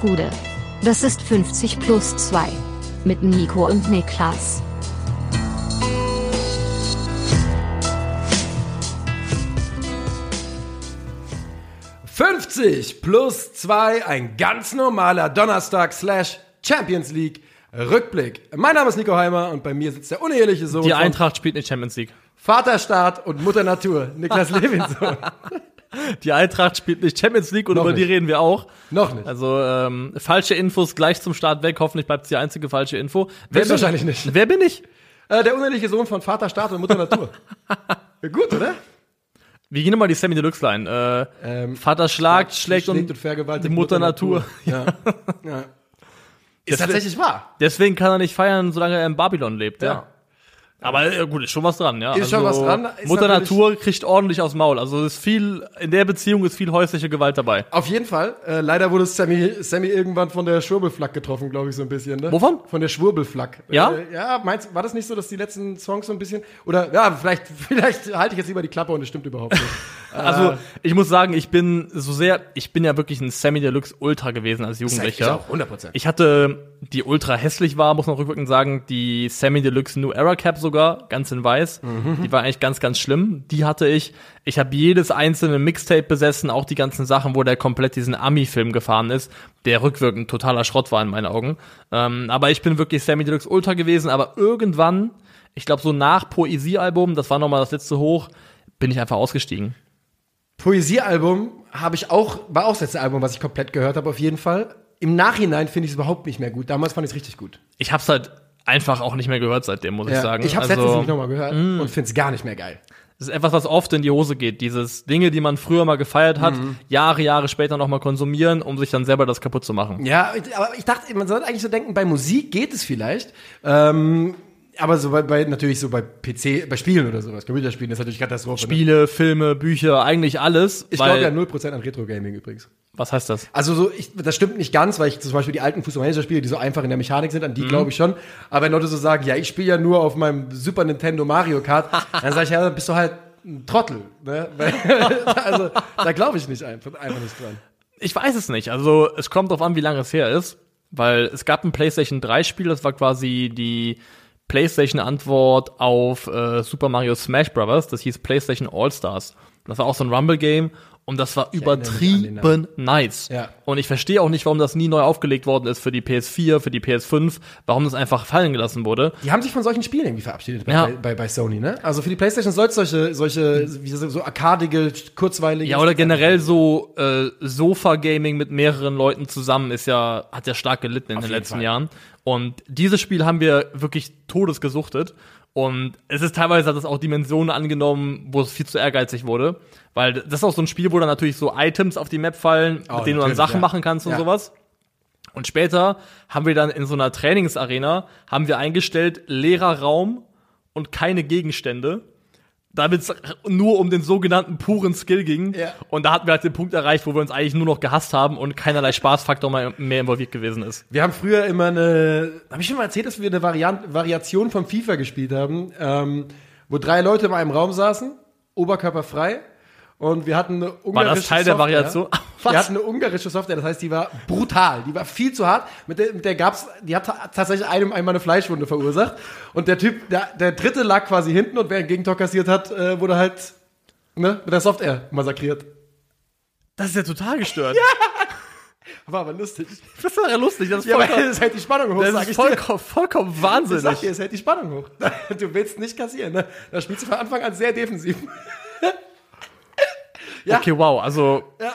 Gude. Das ist 50 plus 2. Mit Nico und Niklas. »50 plus 2, ein ganz normaler Donnerstag slash Champions League Rückblick. Mein Name ist Nico Heimer und bei mir sitzt der uneheliche Sohn Die Eintracht spielt nicht Champions League. Vaterstaat und Mutter Natur, Niklas Levinson. Die Eintracht spielt nicht Champions League und Noch über die nicht. reden wir auch. Noch nicht. Also ähm, falsche Infos gleich zum Start weg. Hoffentlich bleibt es die einzige falsche Info. Wer bin- Höchstwahrscheinlich nicht. Wer bin ich? Äh, der uneheliche Sohn von Vaterstaat und Mutter Natur. gut, oder? Wir gehen nochmal die Sammy Deluxe Line. Äh, Ähm, Vater schlagt, schlägt, und, vergewaltigt die Mutter Natur. Ja. ja. Ist tatsächlich wahr. deswegen kann er nicht feiern, solange er in Babylon lebt. Ja. Ja. Aber äh, gut, ist schon was dran, ja. Also Ist schon was dran. Ist Mutter Natur kriegt ordentlich aufs Maul. Also ist viel, in der Beziehung ist viel häusliche Gewalt dabei. Auf jeden Fall. Äh, leider wurde Sammy, Sammy irgendwann von der Schwurbelflak getroffen, glaube ich, so ein bisschen. Ne? Wovon? Von der Schwurbelflak. Ja? Äh, ja, meinst, war das nicht so, dass die letzten Songs so ein bisschen. Oder ja, vielleicht, vielleicht halte ich jetzt lieber die Klappe und es stimmt überhaupt nicht. Also ich muss sagen, ich bin so sehr, ich bin ja wirklich ein Sammy Deluxe Ultra gewesen als Jugendlicher. 100%. Ich hatte, die ultra hässlich war, muss man rückwirkend sagen, die Sammy Deluxe New Era Cap sogar, ganz in weiß. Die war eigentlich ganz, ganz schlimm. Die hatte ich. Ich habe jedes einzelne Mixtape besessen, auch die ganzen Sachen, wo der komplett diesen Ami-Film gefahren ist, der rückwirkend totaler Schrott war in meinen Augen. Ähm, aber ich bin wirklich Sammy Deluxe Ultra gewesen, aber irgendwann, ich glaube so nach Poesiealbum, das war nochmal das letzte Hoch, bin ich einfach ausgestiegen. Poesiealbum habe ich auch, war auch das letzte Album, was ich komplett gehört habe, auf jeden Fall. Im Nachhinein finde ich es überhaupt nicht mehr gut. Damals fand ich es richtig gut. Ich hab's halt einfach auch nicht mehr gehört seitdem, muss ich sagen. ich habe es Also, letztens nochmal gehört und finde es gar nicht mehr geil. Das ist etwas, was oft in die Hose geht. Dieses Dinge, die man früher mal gefeiert hat, Mhm. Jahre, Jahre später nochmal konsumieren, um sich dann selber das kaputt zu machen. Ja, aber ich dachte, man sollte eigentlich so denken, bei Musik geht es vielleicht. Ähm, aber so bei, bei natürlich so bei PC, bei Spielen oder sowas, Computerspielen ist natürlich Katastrophe. Ne? Spiele, Filme, Bücher, eigentlich alles. Ich glaube ja 0% an Retro-Gaming übrigens. Was heißt das? Also so, ich, das stimmt nicht ganz, weil ich zum Beispiel die alten Fußball-Manager-Spiele, die so einfach in der Mechanik sind, an Mhm. die glaube ich schon. Aber wenn Leute so sagen, ja, ich spiele ja nur auf meinem Super Nintendo Mario Kart, dann sage ich, ja, dann bist du halt ein Trottel. Ne? Weil- also da glaube ich nicht einfach, einfach nicht dran. Ich weiß es nicht. Also es kommt drauf an, wie lange es her ist. Weil es gab ein PlayStation 3 Spiel, das war quasi die PlayStation Antwort auf äh, Super Mario Smash Bros. Das hieß PlayStation All Stars. Das war auch so ein Rumble Game und das war den übertrieben nice. Ja. Und ich verstehe auch nicht, warum das nie neu aufgelegt worden ist für die PS4, für die PS5, warum das einfach fallen gelassen wurde. Die haben sich von solchen Spielen irgendwie verabschiedet bei, Ja. bei, bei, bei Sony, ne? Also für die Playstation soll es solche, solche, wie so, so arkadige, kurzweilige. Ja, oder generell so äh, Sofa-Gaming mit mehreren Leuten zusammen ist ja, hat ja stark gelitten in den jeden letzten Fall. Jahren. Und dieses Spiel haben wir wirklich todesgesuchtet. Und es ist teilweise hat es auch Dimensionen angenommen, wo es viel zu ehrgeizig wurde. Weil das ist auch so ein Spiel, wo dann natürlich so Items auf die Map fallen, Oh, mit denen du dann Sachen ja. machen kannst und Ja. sowas. Und später haben wir dann in so einer Trainingsarena, haben wir eingestellt, leerer Raum und keine Gegenstände. Damit es nur um den sogenannten puren Skill ging. Ja. Und da hatten wir halt den Punkt erreicht, wo wir uns eigentlich nur noch gehasst haben und keinerlei Spaßfaktor mehr, involviert gewesen ist. Wir haben früher immer eine, habe ich schon mal erzählt, dass wir eine Variant, Variation von FIFA gespielt haben, ähm, wo drei Leute in einem Raum saßen, oberkörperfrei, und wir hatten eine ungarische War das Teil der Software. Variation? Was? Wir hatten eine ungarische Software, das heißt, die war brutal, die war viel zu hart. Mit der, mit der gab's, die hat ta- tatsächlich einem einmal eine Fleischwunde verursacht. Und der Typ, der, der dritte lag quasi hinten und wer ein Gegentor kassiert hat, äh, wurde halt ne, mit der Software massakriert. Das ist ja total gestört. War aber lustig. Das ist ja lustig. Das ist Ja, vollkommen, das hält die Spannung hoch, das ist vollkommen, vollkommen Ich sag wahnsinnig. dir, es hält die Spannung hoch. Du willst nicht kassieren, ne? Da spielst du von Anfang an sehr defensiv. ja. Okay, wow. Also, Ja.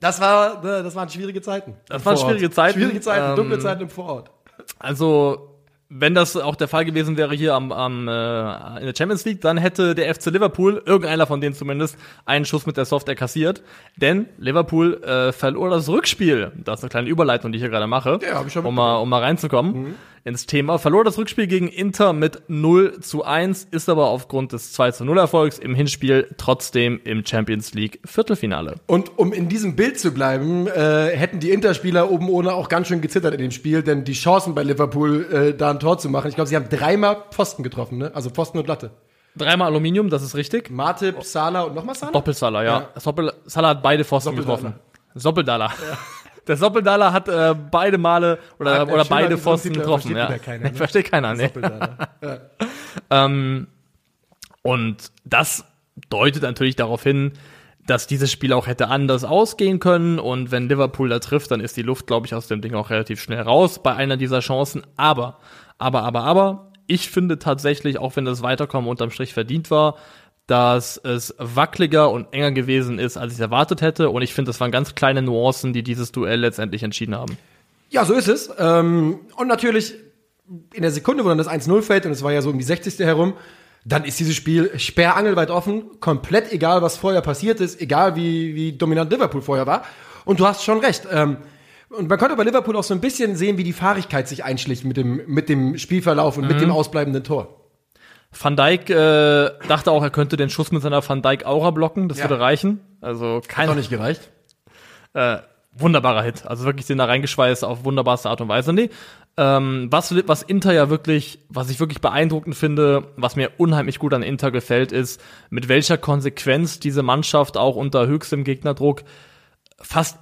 Das war, ne, das waren schwierige Zeiten. Das Im waren schwierige Zeiten. Schwierige Zeiten, Ähm, dunkle Zeiten im Vorort. Also, wenn das auch der Fall gewesen wäre hier am, am äh, in der Champions League, dann hätte der FC Liverpool, irgendeiner von denen zumindest, einen Schuss mit der Software kassiert. Denn Liverpool äh, verlor das Rückspiel. Das ist eine kleine Überleitung, die ich hier gerade mache. Ja, hab ich schon um mal, um mal reinzukommen ins Thema. Verlor das Rückspiel gegen Inter mit 0 zu 1, ist aber aufgrund des 2 zu 0 Erfolgs im Hinspiel trotzdem im Champions League Viertelfinale. Und um in diesem Bild zu bleiben, äh, hätten die Interspieler oben ohne auch ganz schön gezittert in dem Spiel, denn die Chancen bei Liverpool, äh, da ein Tor zu machen, ich glaube, sie haben dreimal Pfosten getroffen, ne? Also Pfosten und Latte. Dreimal Aluminium, das ist richtig. Matip, Salah und nochmal Salah? Doppelsalah, ja. Ja. Doppel Salah hat beide Pfosten getroffen. Doppeldaler. Der Soppeldaler hat äh, beide Male oder, oder beide Pfosten getroffen. versteht Ja. keiner, ne? Versteht keiner, ne? Ja. Ähm, und das deutet natürlich darauf hin, dass dieses Spiel auch hätte anders ausgehen können. Und wenn Liverpool da trifft, dann ist die Luft, glaube ich, aus dem Ding auch relativ schnell raus bei einer dieser Chancen. Aber, aber, aber, aber, ich finde tatsächlich, auch wenn das Weiterkommen unterm Strich verdient war, dass es wackeliger und enger gewesen ist, als ich erwartet hätte. Und ich finde, das waren ganz kleine Nuancen, die dieses Duell letztendlich entschieden haben. Ja, so ist es. Ähm, und natürlich in der Sekunde, wo dann das 1-0 fällt, und es war ja so um die 60. herum, dann ist dieses Spiel sperrangelweit offen, komplett egal, was vorher passiert ist, egal wie, wie dominant Liverpool vorher war. Und du hast schon recht. Ähm, und man konnte bei Liverpool auch so ein bisschen sehen, wie die Fahrigkeit sich einschlich mit dem, mit dem Spielverlauf und mit dem ausbleibenden Tor. Van Dijk äh, dachte auch, er könnte den Schuss mit seiner Van Dijk Aura blocken, das Ja. würde reichen. Also Hat kein doch nicht gereicht. äh, wunderbarer Hit. Also wirklich den da reingeschweißt auf wunderbarste Art und Weise. Nee, ähm, was, was Inter ja wirklich, was ich wirklich beeindruckend finde, was mir unheimlich gut an Inter gefällt, ist, mit welcher Konsequenz diese Mannschaft auch unter höchstem Gegnerdruck fast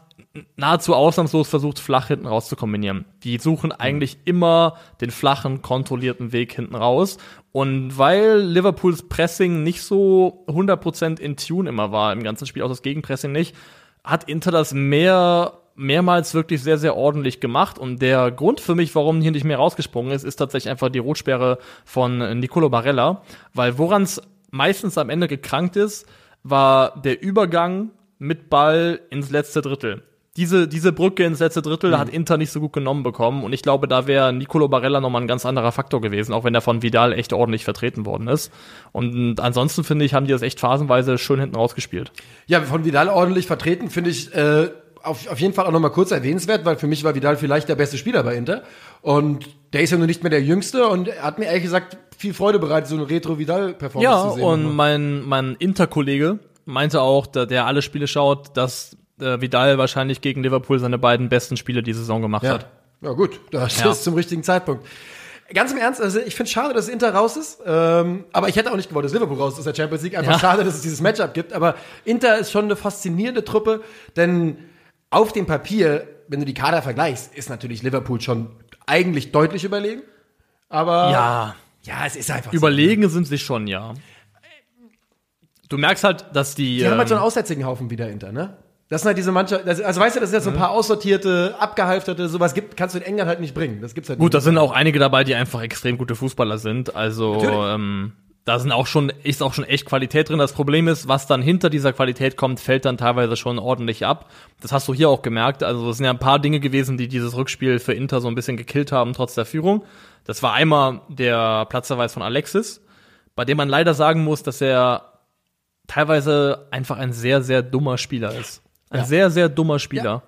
nahezu ausnahmslos versucht, flach hinten raus zu kombinieren. Die suchen eigentlich immer den flachen, kontrollierten Weg hinten raus. Und weil Liverpools Pressing nicht so 100% in Tune immer war im ganzen Spiel, auch das Gegenpressing nicht, hat Inter das mehr mehrmals wirklich sehr, sehr ordentlich gemacht. Und der Grund für mich, warum hier nicht mehr rausgesprungen ist, ist tatsächlich einfach die Rotsperre von Nicolo Barella. Weil woran es meistens am Ende gekrankt ist, war der Übergang mit Ball ins letzte Drittel. Diese, diese Brücke ins letzte Drittel hat Inter nicht so gut genommen bekommen. Und ich glaube, da wäre Nicolo Barella nochmal ein ganz anderer Faktor gewesen, auch wenn er von Vidal echt ordentlich vertreten worden ist. Und ansonsten finde ich, haben die das echt phasenweise schön hinten rausgespielt. Ja, von Vidal ordentlich vertreten, finde ich äh, auf, auf jeden Fall auch nochmal kurz erwähnenswert, weil für mich war Vidal vielleicht der beste Spieler bei Inter. Und der ist ja nur nicht mehr der Jüngste und er hat mir ehrlich gesagt viel Freude bereitet, so eine Retro-Vidal-Performance Ja, zu sehen. und mein, mein Inter-Kollege meinte auch, da, der alle Spiele schaut, dass äh, Vidal wahrscheinlich gegen Liverpool seine beiden besten Spiele die Saison gemacht ja. hat. ja, gut, das Ja. ist zum richtigen Zeitpunkt. Ganz im Ernst, also ich finde schade, dass Inter raus ist, ähm, aber ich hätte auch nicht gewollt, dass Liverpool raus ist der Champions League. Einfach Ja. schade, dass es dieses Matchup gibt. Aber Inter ist schon eine faszinierende Truppe, denn auf dem Papier, wenn du die Kader vergleichst, ist natürlich Liverpool schon eigentlich deutlich überlegen. Aber Ja, ja es ist einfach so. überlegen sind sie schon, ja. Du merkst halt, dass die. Die haben halt so einen ähm, aussätzigen Haufen wieder Inter, ne? Das sind halt diese Mannschaft, das, also weißt du, dass es jetzt so ein paar aussortierte, abgehalfterte, sowas gibt, kannst du in England halt nicht bringen. Das gibt's halt Gut, nicht. da sind auch einige dabei, die einfach extrem gute Fußballer sind. Also Natürlich. ähm, da sind auch schon, ist auch schon echt Qualität drin. Das Problem ist, was dann hinter dieser Qualität kommt, fällt dann teilweise schon ordentlich ab. Das hast du hier auch gemerkt. Also es sind ja ein paar Dinge gewesen, die dieses Rückspiel für Inter so ein bisschen gekillt haben, trotz der Führung. Das war einmal der Platzverweis von Alexis, bei dem man leider sagen muss, dass er teilweise einfach ein sehr, sehr dummer Spieler ist. Ein Ja. sehr, sehr dummer Spieler.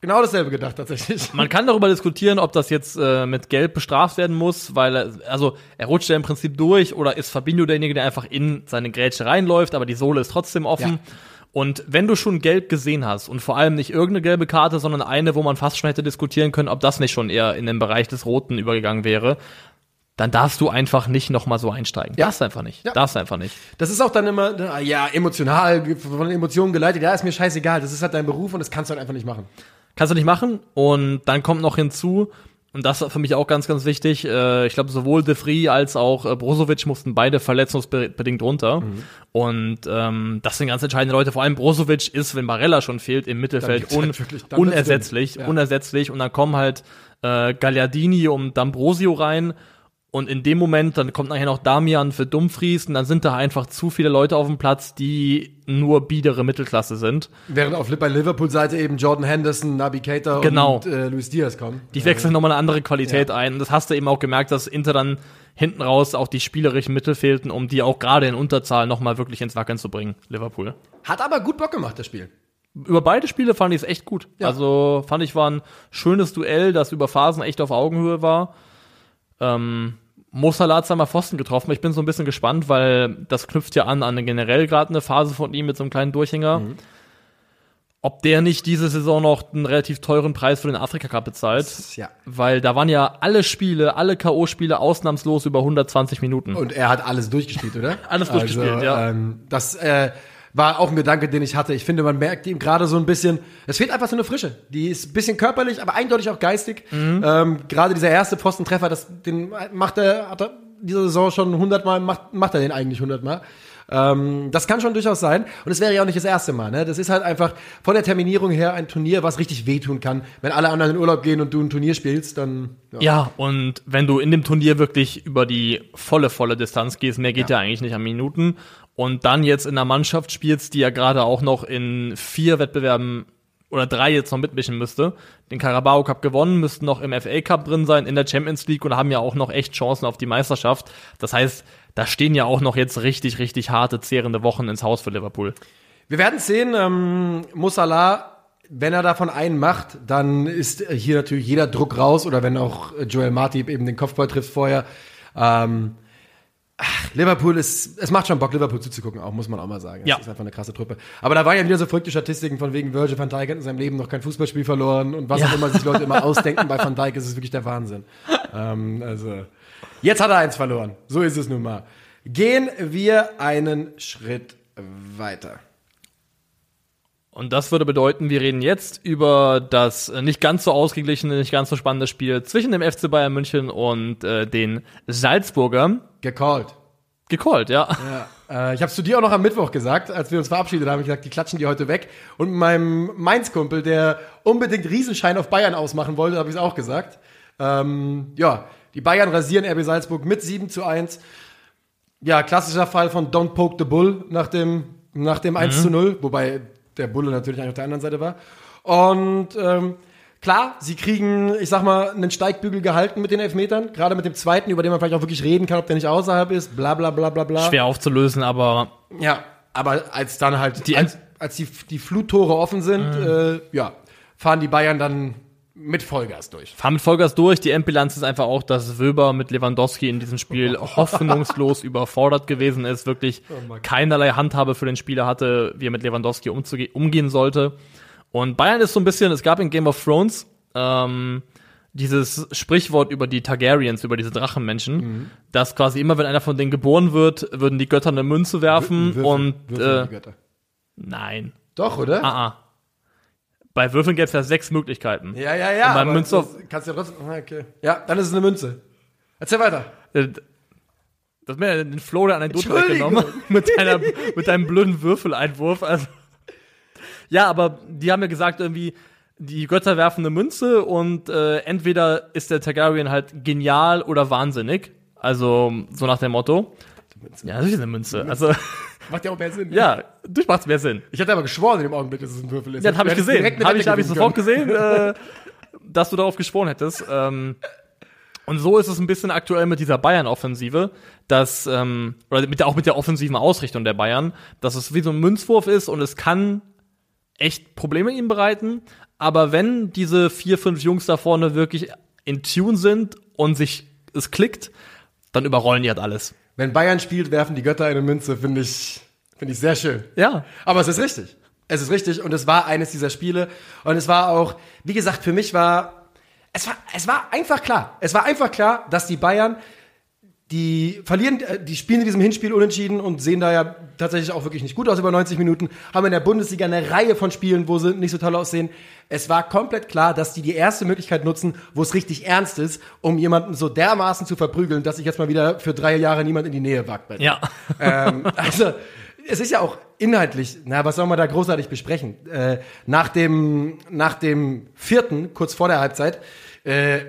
Genau dasselbe gedacht, tatsächlich. Man kann darüber diskutieren, ob das jetzt äh, mit Gelb bestraft werden muss, weil er, also er rutscht ja im Prinzip durch oder ist Fabinho derjenige, der einfach in seine Grätsche reinläuft, aber die Sohle ist trotzdem offen. Ja. Und wenn du schon Gelb gesehen hast und vor allem nicht irgendeine gelbe Karte, sondern eine, wo man fast schon hätte diskutieren können, ob das nicht schon eher in den Bereich des Roten übergegangen wäre, dann darfst du einfach nicht nochmal so einsteigen. Ja. Darfst einfach nicht. Ja. Darfst einfach nicht. Das ist auch dann immer, na, ja, emotional, von Emotionen geleitet. Ja, ist mir scheißegal. Das ist halt dein Beruf und das kannst du halt einfach nicht machen. Kannst du nicht machen. Und dann kommt noch hinzu, und das ist für mich auch ganz, ganz wichtig, äh, ich glaube, sowohl De Vries als auch äh, Brozovic mussten beide verletzungsbedingt runter. Und ähm, das sind ganz entscheidende Leute. Vor allem Brozovic ist, wenn Barella schon fehlt, im Mittelfeld un halt unersetzlich. Ja. Unersetzlich. Und dann kommen halt äh, Gagliardini und D'Ambrosio rein. Und in dem Moment, dann kommt nachher noch Damian für Dumfries und dann sind da einfach zu viele Leute auf dem Platz, die nur biedere Mittelklasse sind. Während auf bei Liverpool-Seite eben Jordan Henderson, Naby Keita Genau. und äh, Luis Diaz kommen. Die wechseln nochmal eine andere Qualität ein. Und das hast du eben auch gemerkt, dass Inter dann hinten raus auch die spielerischen Mittel fehlten, um die auch gerade in Unterzahl nochmal wirklich ins Wackeln zu bringen, Liverpool. Hat aber gut Bock gemacht, das Spiel. Über beide Spiele fand ich es echt gut. Ja. Also fand ich war ein schönes Duell, das über Phasen echt auf Augenhöhe war. Ähm, Mo Salah hat zweimal Pfosten getroffen. Ich bin so ein bisschen gespannt, weil das knüpft ja an an eine generell gerade eine Phase von ihm mit so einem kleinen Durchhänger. Ob der nicht diese Saison noch einen relativ teuren Preis für den Afrika Cup bezahlt. Ja. Weil da waren ja alle Spiele, alle K.O.-Spiele ausnahmslos über 120 Minuten. Und er hat alles durchgespielt, oder? Alles durchgespielt, also, ja. Ähm, das, äh, war auch ein Gedanke, den ich hatte. Ich finde, man merkt ihm gerade so ein bisschen, es fehlt einfach so eine Frische. Die ist ein bisschen körperlich, aber eindeutig auch geistig. Ähm, gerade dieser erste Pfostentreffer, das, den macht er, hat er diese Saison schon hundertmal, macht, macht er den eigentlich hundertmal. Ähm, das kann schon durchaus sein. Und es wäre ja auch nicht das erste Mal. Ne? Das ist halt einfach von der Terminierung her ein Turnier, was richtig wehtun kann. Wenn alle anderen in Urlaub gehen und du ein Turnier spielst, dann ja. Ja, und wenn du in dem Turnier wirklich über die volle, volle Distanz gehst, mehr geht ja, eigentlich nicht an Minuten. Und dann jetzt in einer Mannschaft spielst, die ja gerade auch noch in vier Wettbewerben oder drei jetzt noch mitmischen müsste. Den Carabao Cup gewonnen, müssten noch im FA Cup drin sein, in der Champions League und haben ja auch noch echt Chancen auf die Meisterschaft. Das heißt, da stehen ja auch noch jetzt richtig, richtig harte, zehrende Wochen ins Haus für Liverpool. Wir werden sehen, ähm, Musala, wenn er davon einen macht, dann ist hier natürlich jeder Druck raus oder wenn auch Joel Martip eben den Kopfball trifft vorher. Ähm, ach, Liverpool ist, es macht schon Bock, Liverpool zuzugucken, auch muss man auch mal sagen. Es Ja. ist einfach eine krasse Truppe. Aber da waren ja wieder so verrückte Statistiken von wegen Virgil van Dijk hat in seinem Leben noch kein Fußballspiel verloren und was Ja. auch immer sich Leute immer ausdenken bei van Dijk, ist es wirklich der Wahnsinn. ähm, also, jetzt hat er eins verloren. So ist es nun mal. Gehen wir einen Schritt weiter. Und das würde bedeuten, wir reden jetzt über das äh, nicht ganz so ausgeglichene, nicht ganz so spannende Spiel zwischen dem FC Bayern München und äh, den Salzburgern. Gecallt. Gecallt, ja. Ja, äh, ich habe zu dir auch noch am Mittwoch gesagt, als wir uns verabschiedet haben, hab ich gesagt, die klatschen die heute weg. Und meinem Mainz-Kumpel, der unbedingt Riesenschein auf Bayern ausmachen wollte, habe ich es auch gesagt. Ähm, ja, die Bayern rasieren RB Salzburg mit 7 zu 1. Ja, klassischer Fall von Don't Poke the Bull nach dem, nach dem 1 zu 0, wobei der Bulle natürlich eigentlich auf der anderen Seite war. Und ähm, klar, sie kriegen, ich sag mal, einen Steigbügel gehalten mit den Elfmetern, gerade mit dem zweiten, über den man vielleicht auch wirklich reden kann, ob der nicht außerhalb ist, bla bla bla bla bla. Schwer aufzulösen, aber Ja, aber als dann halt, Die- als, als die, die Fluttore offen sind, äh, ja, fahren die Bayern dann mit Vollgas durch. fahren mit Vollgas durch. Die Endbilanz ist einfach auch, dass Wöber mit Lewandowski in diesem Spiel hoffnungslos überfordert gewesen ist, wirklich keinerlei Handhabe für den Spieler hatte, wie er mit Lewandowski umgehen sollte. Und Bayern ist so ein bisschen, es gab in Game of Thrones ähm, dieses Sprichwort über die Targaryens, über diese Drachenmenschen, dass quasi immer, wenn einer von denen geboren wird, würden die Götter eine Münze werfen Würfel- und Würfel äh, nein. Doch, oder? Ah, ah. Bei Würfeln gäbe es ja sechs Möglichkeiten. Ja, ja, ja. Und Münze auf- kannst du ja trotzdem. ah, Okay. Ja, dann ist es eine Münze. Erzähl weiter. Äh, Du hast mir den Flow der Anekdote weggenommen mit, deiner, mit deinem blöden Würfeleinwurf. Also. Ja, aber die haben ja gesagt, irgendwie, die Götter werfen eine Münze und äh, entweder ist der Targaryen halt genial oder wahnsinnig. Also so nach dem Motto. Ja, natürlich ist eine Münze. Also Macht ja auch mehr Sinn. ja, durch macht's mehr Sinn. Ich hatte aber geschworen in dem Augenblick, dass es ein Würfel ist. Ja, das habe ich gesehen. Habe ich, hab ich sofort gesehen, äh, dass du darauf geschworen hättest. Ähm, und so ist es ein bisschen aktuell mit dieser Bayern-Offensive, dass, ähm, oder mit der, auch mit der offensiven Ausrichtung der Bayern, dass es wie so ein Münzwurf ist und es kann echt Probleme ihm bereiten. Aber wenn diese vier, fünf Jungs da vorne wirklich in Tune sind und sich es klickt, dann überrollen die halt alles. Wenn Bayern spielt, werfen die Götter eine Münze, finde ich, finde ich sehr schön. Ja. Aber es ist richtig. Es ist richtig und es war eines dieser Spiele und es war auch, wie gesagt, für mich war es war es war einfach klar. Es war einfach klar, dass die Bayern die verlieren, äh, die spielen in diesem Hinspiel unentschieden und sehen da ja tatsächlich auch wirklich nicht gut aus über 90 Minuten, haben in der Bundesliga eine Reihe von Spielen, wo sie nicht so toll aussehen. Es war komplett klar, dass die die erste Möglichkeit nutzen, wo es richtig ernst ist, um jemanden so dermaßen zu verprügeln, dass sich jetzt mal wieder für drei Jahre niemand in die Nähe wagt. bei. Ja. ähm, also, es ist ja auch inhaltlich, na, was soll man da großartig besprechen? Äh, nach, dem, nach dem vierten, kurz vor der Halbzeit, äh,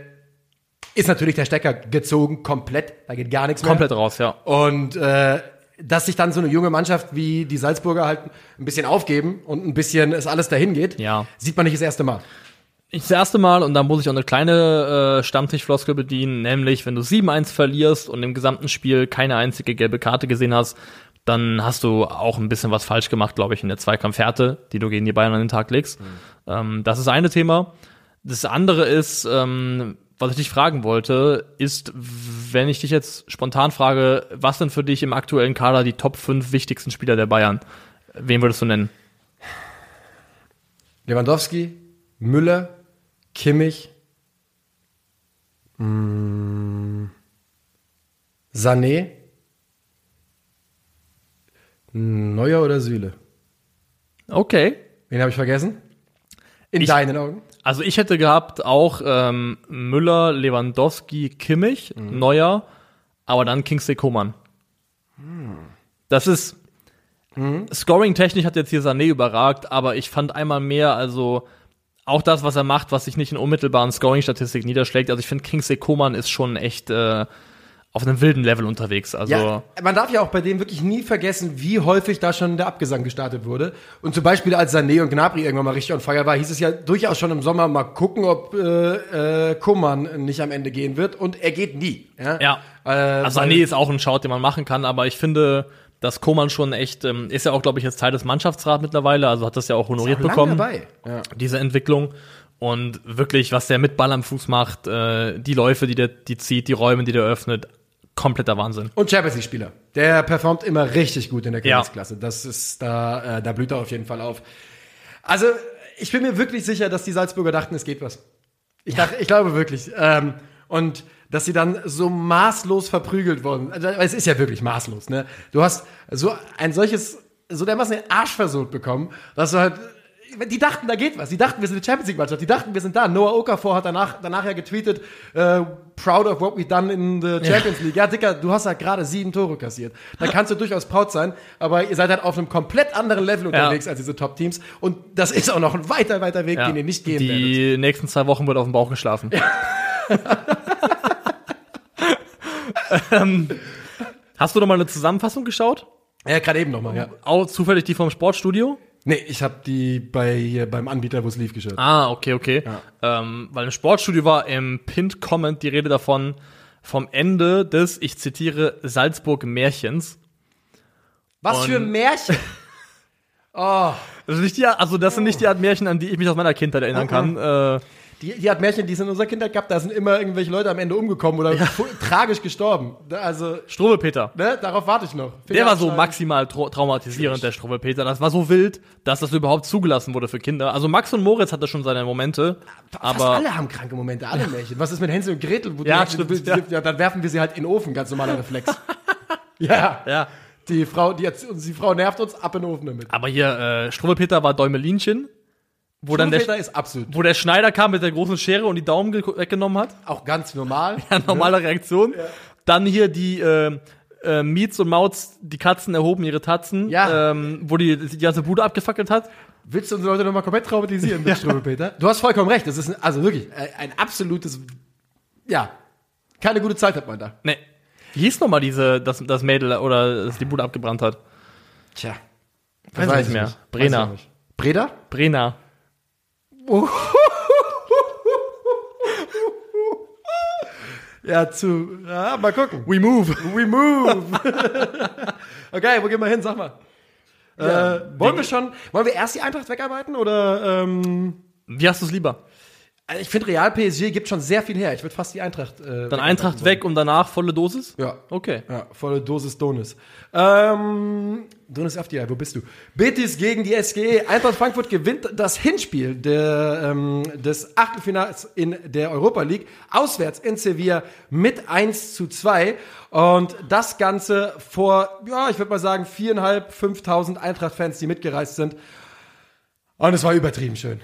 ist natürlich der Stecker gezogen, komplett, da geht gar nichts mehr. Komplett raus, ja. Und äh, dass sich dann so eine junge Mannschaft wie die Salzburger halt ein bisschen aufgeben und ein bisschen es alles dahin geht, Ja. sieht man nicht das erste Mal. Ich das erste Mal, und da muss ich auch eine kleine äh, Stammtischfloskel bedienen, nämlich wenn du 7-1 verlierst und im gesamten Spiel keine einzige gelbe Karte gesehen hast, dann hast du auch ein bisschen was falsch gemacht, glaube ich, in der Zweikampfhärte, die du gegen die Bayern an den Tag legst. Ähm, das ist eine Thema. Das andere ist, ähm, was ich dich fragen wollte, ist, wenn ich dich jetzt spontan frage, was sind für dich im aktuellen Kader die Top 5 wichtigsten Spieler der Bayern? Wen würdest du nennen? Lewandowski, Müller, Kimmich, mh, Sané, Neuer oder Süle? Okay. Wen habe ich vergessen? In Ich- deinen Augen? Also ich hätte gehabt auch ähm, Müller, Lewandowski, Kimmich, Neuer, aber dann Kingsley Coman. Das ist Scoring-technisch hat jetzt hier Sané überragt, aber ich fand einmal mehr, also auch das, was er macht, was sich nicht in unmittelbaren Scoring-Statistik niederschlägt. Also ich finde, Kingsley Coman ist schon echt äh, auf einem wilden Level unterwegs. Also Ja, man darf ja auch bei dem wirklich nie vergessen, wie häufig da schon der Abgesang gestartet wurde. Und zum Beispiel, als Sané und Gnabry irgendwann mal richtig on fire war, hieß es ja durchaus schon im Sommer mal gucken, ob äh, äh, Kummern nicht am Ende gehen wird. Und er geht nie. Ja. Ja. Äh, Also Sané ist auch ein Shout, den man machen kann, aber ich finde, dass Koman schon echt, ähm, ist ja auch, glaube ich, jetzt Teil des Mannschaftsrats mittlerweile, also hat das ja auch honoriert lang bekommen, dabei. Ja. diese Entwicklung. Und wirklich, was der mit Ball am Fuß macht, äh, die Läufe, die der die zieht, die Räume, die der öffnet, kompletter Wahnsinn. Und Champions League Spieler. Der performt immer richtig gut in der Ja. Königsklasse. Das ist da, äh, da blüht er auf jeden Fall auf. Also, ich bin mir wirklich sicher, dass die Salzburger dachten, es geht was. Ich, dachte, ich glaube wirklich. Ähm, und dass sie dann so maßlos verprügelt wurden. Also, es ist ja wirklich maßlos, ne? Du hast so ein solches, so dermaßen den Arsch versucht bekommen, dass du halt, die dachten, da geht was. Die dachten, wir sind eine Champions League Mannschaft. Die dachten, wir sind da. Noah Okafor hat danach, danach ja getweetet, äh, proud of what we've done in the Champions League. Ja, Dicker, du hast halt gerade sieben Tore kassiert. Da kannst du durchaus proud sein, aber ihr seid halt auf einem komplett anderen Level unterwegs als diese Top-Teams. Und das ist auch noch ein weiter, weiter Weg, Ja. den ihr nicht gehen werdet. die nächsten zwei Wochen wird auf dem Bauch geschlafen. ähm, hast du noch mal eine Zusammenfassung geschaut? Ja, gerade eben nochmal, ja. Auch zufällig die vom Sportstudio? Nee, ich habe die bei beim Anbieter, wo es lief, geschaut. Ah, okay, okay. Ähm, weil im Sportstudio war im Pinned Comment die Rede davon, vom Ende des, ich zitiere, Salzburg-Märchens. Was für ein Märchen. oh, Also, nicht die, also das sind nicht die Art Märchen, an die ich mich aus meiner Kindheit erinnern kann. Äh, die, die hat Märchen, die es in unserer Kindheit gab, da sind immer irgendwelche Leute am Ende umgekommen oder fu- tragisch gestorben. Also, Struwelpeter. ne, darauf warte ich noch. Der war so Finger maximal trau traumatisierend, der Struwelpeter. Das war so wild, dass das überhaupt zugelassen wurde für Kinder. Also Max und Moritz hatte schon seine Momente, Fast aber alle haben kranke Momente, alle Märchen. Was ist mit Hänsel und Gretel? Wo Ja, die, stimmt, die, die, ja. ja. dann werfen wir sie halt in den Ofen, ganz normaler Reflex. ja. ja. Die Frau, die, die Frau nervt uns, ab in den Ofen damit. Aber hier, äh, Struwelpeter war Däumelinchen, wo dann der, ist absolut wo der Schneider kam mit der großen Schere und die Daumen ge- weggenommen hat. auch ganz normal. Ja, normale Reaktion. Dann hier die äh, äh, Mietz und Mautz, die Katzen erhoben ihre Tatzen, Ja. ähm, wo die die ganze Bude abgefackelt hat. Willst du unsere Leute nochmal komplett traumatisieren mit Struwelpeter? Du hast vollkommen recht. Das ist ein, also wirklich äh, ein absolutes, ja, keine gute Zeit hat man da. Nee. Wie hieß nochmal diese, das, das Mädel oder das die Bude abgebrannt hat? Tja. Weiß nicht mehr. Brenner. Breda? Brenner. Ja, zu. Ja, mal gucken. We move. We move. okay, wo gehen wir hin? Sag mal. äh, wollen wir schon, wollen wir erst die Eintracht wegarbeiten oder? Ähm, Wie hast du es lieber? Also ich finde, Real PSG gibt schon sehr viel her. Ich würde fast die Eintracht. Äh, Dann Eintracht weg und danach volle Dosis? Ja. Okay. Ja, volle Dosis Donis. Ähm, Donis Afdiay, wo bist du? Betis gegen die SGE. Eintracht Frankfurt gewinnt das Hinspiel der, ähm, des Achtelfinals in der Europa League. Auswärts in Sevilla mit 1 zu 2. Und das Ganze vor, ja, ich würde mal sagen, viereinhalb, 5.000 Eintracht-Fans, die mitgereist sind. Und es war übertrieben schön.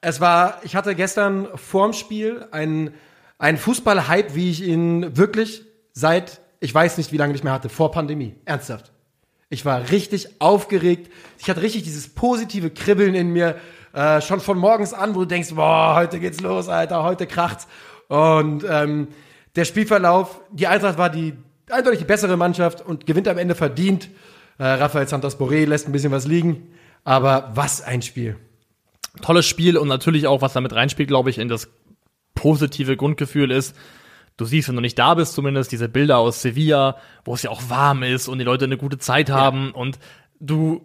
Es war, ich hatte gestern vorm Spiel einen, einen Fußball-Hype, wie ich ihn wirklich seit, ich weiß nicht, wie lange nicht mehr hatte, vor Pandemie. Ernsthaft. Ich war richtig aufgeregt. Ich hatte richtig dieses positive Kribbeln in mir, äh, schon von morgens an, wo du denkst, boah, heute geht's los, Alter, heute kracht's. Und ähm, der Spielverlauf, die Eintracht war die eindeutig die bessere Mannschaft und gewinnt am Ende verdient. Äh, Rafael Santos Boré lässt ein bisschen was liegen. Aber was ein Spiel. Tolles Spiel und natürlich auch, was damit reinspielt, glaube ich, in das positive Grundgefühl ist, du siehst, wenn du nicht da bist, zumindest diese Bilder aus Sevilla, wo es ja auch warm ist und die Leute eine gute Zeit haben und du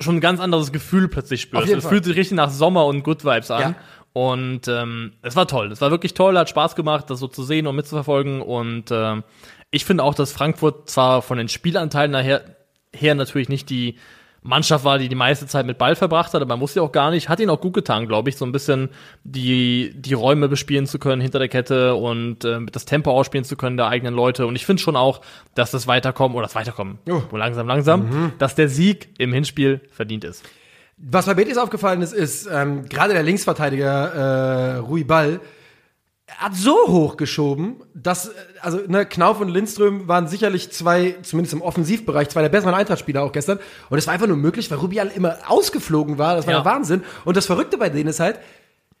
schon ein ganz anderes Gefühl plötzlich spürst. Es fühlt sich richtig nach Sommer und Good Vibes an. Ja. Und ähm, es war toll. Es war wirklich toll, hat Spaß gemacht, das so zu sehen und mitzuverfolgen. Und ähm, ich finde auch, dass Frankfurt zwar von den Spielanteilen nachher her natürlich nicht die Mannschaft war, die die meiste Zeit mit Ball verbracht hat, aber man muss ja auch gar nicht, hat ihnen auch gut getan, glaube ich, so ein bisschen die, die Räume bespielen zu können hinter der Kette und äh, das Tempo ausspielen zu können der eigenen Leute. Und ich finde schon auch, dass das Weiterkommen oder das Weiterkommen, Oh. wo langsam, langsam, dass der Sieg im Hinspiel verdient ist. Was bei Betis aufgefallen ist, ist ähm, gerade der Linksverteidiger äh, Rui Ball, hat so hoch geschoben, dass, äh, also ne, Knauf und Lindström waren sicherlich zwei, zumindest im Offensivbereich, zwei der besseren Eintrachtspieler auch gestern. Und es war einfach nur möglich, weil Rubial immer ausgeflogen war. Das war Ja. der Wahnsinn. Und das Verrückte bei denen ist halt,